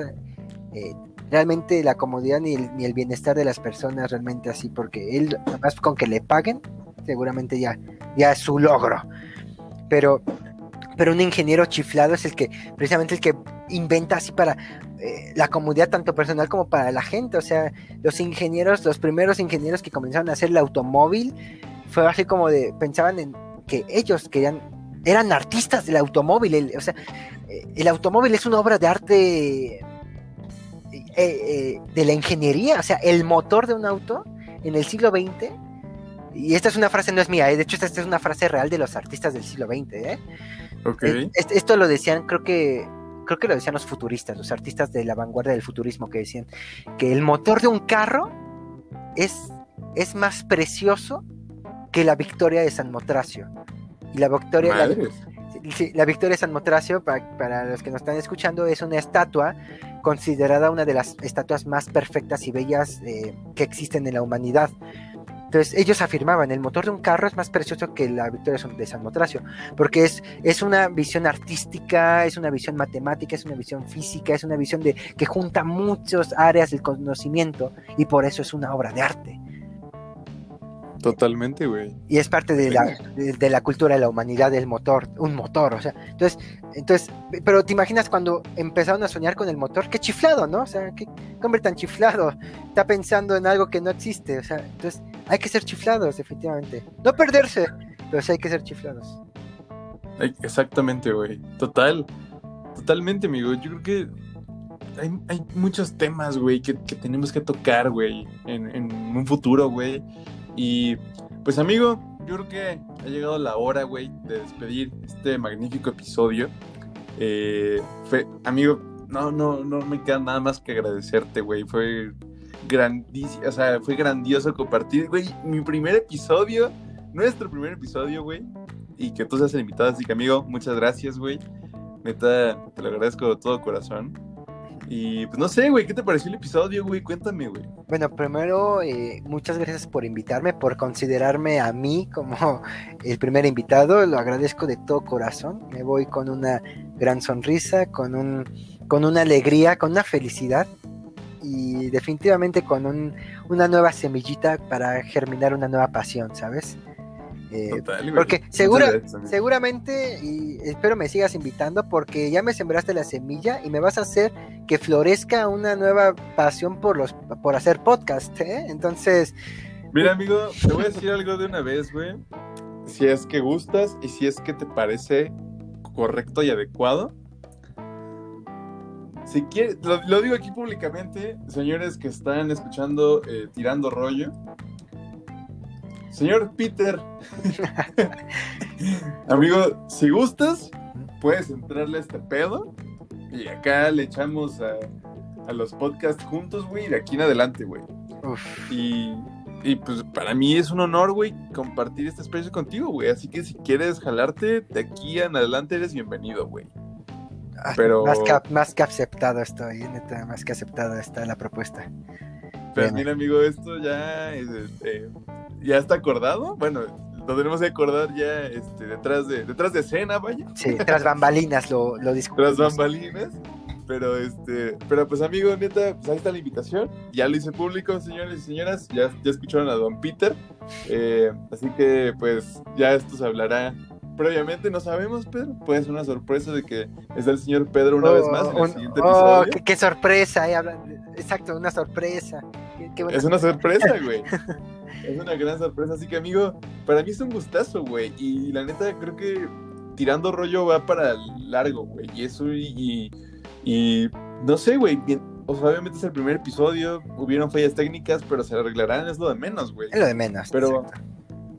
eh, realmente la comodidad ni el, bienestar de las personas realmente así, porque él, además con que le paguen, seguramente ya, ya es su logro. Pero, pero un ingeniero chiflado es el que, precisamente el que inventa así para eh, la comodidad tanto personal como para la gente. O sea, los ingenieros, los primeros ingenieros que comenzaron a hacer el automóvil, fue así como de, pensaban en que ellos querían, eran artistas del automóvil. o sea, eh, el automóvil es una obra de arte eh, de la ingeniería, o sea, el motor de un auto en el siglo XX, y esta es una frase, no es mía, de hecho esta, es una frase real de los artistas del siglo XX, ¿eh? Esto lo decían, creo que, creo que lo decían los futuristas, los artistas de la vanguardia del futurismo, que decían que el motor de un carro es, es más precioso que la victoria de San Motracio. Y la victoria, la, victoria de San Motracio, para, para los que nos están escuchando, es una estatua considerada una de las estatuas más perfectas y bellas eh, que existen en la humanidad. Entonces ellos afirmaban, el motor de un carro es más precioso que la victoria de San Motracio, porque es, es una visión artística, es una visión matemática, es una visión física, es una visión de que junta muchas áreas del conocimiento y por eso es una obra de arte. Totalmente, güey. Y es parte de la, de, la, cultura de la humanidad del motor, un motor, o sea, entonces, entonces, pero te imaginas cuando empezaron a soñar con el motor, qué chiflado, ¿no? O sea, qué hombre tan chiflado, está pensando en algo que no existe, o sea, entonces hay que ser chiflados, definitivamente. No perderse, pero sí hay que ser chiflados. Exactamente, güey. Total, totalmente, amigo. Yo creo que hay, hay muchos temas, güey, que, que, tenemos que tocar, güey, en, en un futuro, güey y pues amigo, yo creo que ha llegado la hora, güey, de despedir este magnífico episodio. Eh, amigo, no, no, no me queda nada más que agradecerte, güey. Fue grandísimo, o sea, fue grandioso compartir, güey, mi primer episodio, nuestro primer episodio, güey. Y que tú seas el invitado, así que amigo, muchas gracias, güey. Neta, te lo agradezco de todo corazón. Y pues no sé, güey, ¿qué te pareció el episodio, güey? Cuéntame, güey. Bueno, primero, eh, muchas gracias por invitarme, por considerarme a mí como el primer invitado. Lo agradezco de todo corazón. Me voy con una gran sonrisa, con, un, con una alegría, con una felicidad y definitivamente con un, una nueva semillita para germinar una nueva pasión, ¿sabes? Eh, porque segura, seguramente, y espero me sigas invitando, porque ya me sembraste la semilla y me vas a hacer que florezca una nueva pasión por los por hacer podcast, ¿eh? Entonces. Mira, amigo, te voy a decir algo de una vez, güey. Si es que gustas y si es que te parece correcto y adecuado. Si quieres, lo, digo aquí públicamente, señores que están escuchando eh, Tirando Rollo, Señor Peter, amigo, si gustas, puedes entrarle a este pedo y acá le echamos a, los podcasts juntos, güey, de aquí en adelante, güey. Y, y, pues para mí es un honor, güey, compartir este espacio contigo, güey. Así que si quieres jalarte, de aquí en adelante eres bienvenido, güey. Ah, Pero... Más que, más que aceptado estoy, neta, más que aceptado está la propuesta. Pero mira, amigo, esto ya este, ya está acordado. Bueno, lo tenemos que acordar ya este, detrás de detrás de escena, vaya. Sí, tras bambalinas lo, lo discutimos. Tras bambalinas. Pero este, pero pues amigo, neta, pues ahí está la invitación. Ya lo hice público, señores y señoras. Ya, ya escucharon a Don Peter. Eh, así que pues ya esto se hablará previamente, no sabemos, Pedro. Puede ser una sorpresa de que está el señor Pedro una vez más en el siguiente oh, episodio. Qué, sorpresa, exacto, una sorpresa. es una sorpresa, güey. es una gran sorpresa. Así que, amigo, para mí es un gustazo, güey. Y la neta, creo que tirando rollo va para largo, güey. Y eso, y, y, no sé, güey. O sea, obviamente es el primer episodio, hubieron fallas técnicas, pero se arreglarán, es lo de menos, güey. Es lo de menos. Pero,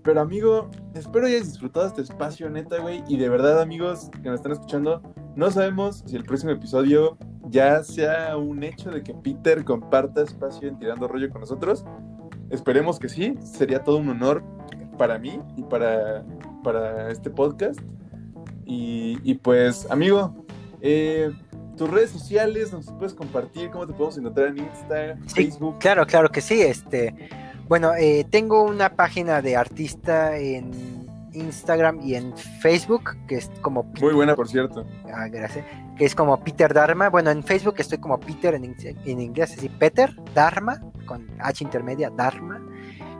pero amigo, espero hayas disfrutado este espacio, neta, güey. Y de verdad, amigos que me están escuchando, no sabemos si el próximo episodio ya sea un hecho de que Peter comparta espacio en Tirando Rollo con nosotros. Esperemos que sí, sería todo un honor para mí y para, para este podcast. Y, pues, amigo, eh, tus redes sociales, nos puedes compartir, cómo te podemos encontrar en Instagram, Facebook. Claro, claro que sí. Este, bueno, eh, tengo una página de artista en Instagram y en Facebook, que es como... Muy buena, por cierto. Ah, gracias. Que es como Peter Dharma. Bueno, en Facebook estoy como Peter en, en inglés, así Peter Dharma, con H intermedia, Dharma.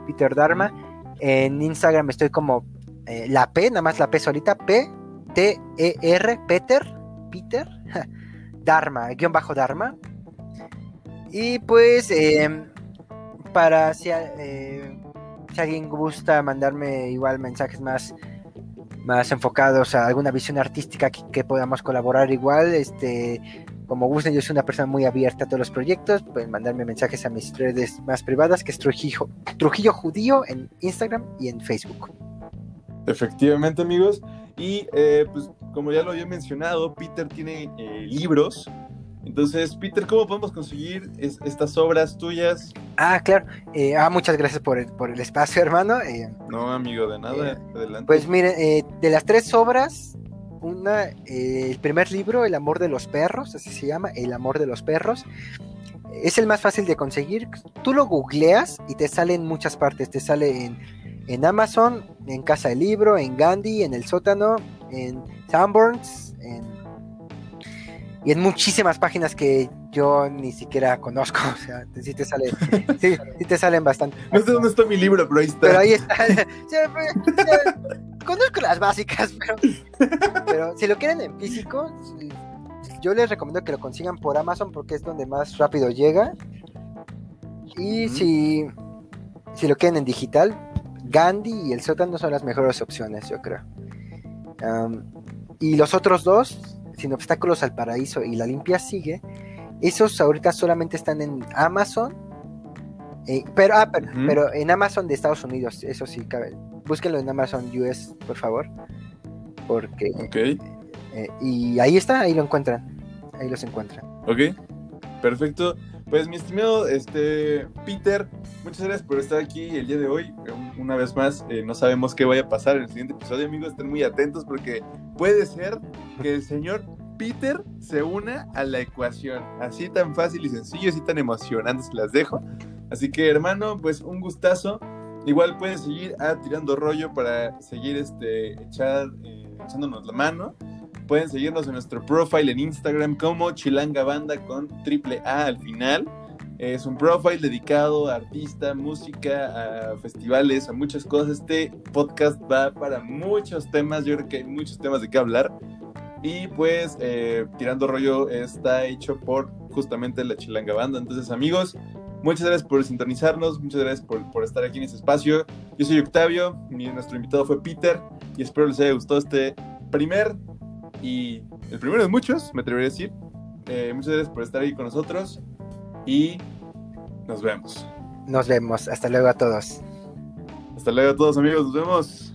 Peter Dharma. En Instagram estoy como eh, la P, nada más la P solita, P, T, E, R, Peter, Peter, Dharma, guion bajo Dharma. Y pues, em, para si, eh, alguien gusta mandarme igual mensajes más, más enfocados a alguna visión artística que, podamos colaborar igual, este, como gusten, yo soy una persona muy abierta a todos los proyectos, pueden mandarme mensajes a mis redes más privadas, que es Trujillo, Trujillo Judío en Instagram y en Facebook. Efectivamente, amigos. Y eh, pues como ya lo había mencionado, Peter tiene eh, libros entonces, Peter, ¿cómo podemos conseguir estas obras tuyas? Ah, claro. Eh, ah, muchas gracias por el, por el espacio, hermano. Eh, no, amigo, de nada. Eh, Adelante. Pues miren, de las tres obras, una, el primer libro, El amor de los perros, así se llama, El amor de los perros. es el más fácil de conseguir. Tú lo googleas y te sale en muchas partes. Te sale en, en Amazon, en Casa del Libro, en Gandhi, en El Sótano, en Sanborns, en, y en muchísimas páginas que yo ni siquiera conozco. O sea, sí te sale, sí, te salen bastante. No sé dónde está mi libro, pero ahí está. Pero ahí está. conozco las básicas, pero, pero si lo quieren en físico, yo les recomiendo que lo consigan por Amazon porque es donde más rápido llega. Y si, si lo quieren en digital, Gandhi y el sótano son las mejores opciones, yo creo. y los otros dos, Sin obstáculos al paraíso y La limpia sigue, esos ahorita solamente están en Amazon. Eh, pero, ah, pero, en Amazon de Estados Unidos, eso sí, cabe. búsquenlo en Amazon US, por favor. Porque. Eh, y ahí está, ahí lo encuentran ahí los encuentran. Ok, perfecto. Pues mi estimado este, Peter, muchas gracias por estar aquí el día de hoy. Una vez más, eh, no sabemos qué vaya a pasar en el siguiente episodio, amigos. Estén muy atentos porque puede ser que el señor Peter se una a la ecuación. Así tan fácil y sencillo, así tan emocionante, se las dejo. Así que, hermano, pues un gustazo. Igual puedes seguir a Tirando Rollo para seguir este, echar, eh, echándonos la mano. Pueden seguirnos en nuestro profile en Instagram como Chilanga Banda con triple A al final. Es un profile dedicado a artista, música, a festivales, a muchas cosas. Este podcast va para muchos temas. Yo creo que hay muchos temas de qué hablar. Y pues, eh, Tirando Rollo está hecho por justamente la Chilanga Banda. Entonces, amigos, muchas gracias por sintonizarnos. Muchas gracias por, por estar aquí en este espacio. Yo soy Octavio. Mi, nuestro invitado fue Peter. Y espero les haya gustado este primer y el primero de muchos, me atrevería a decir. Eh, muchas gracias por estar ahí con nosotros y nos vemos. Nos vemos. Hasta luego a todos. Hasta luego a todos amigos. Nos vemos.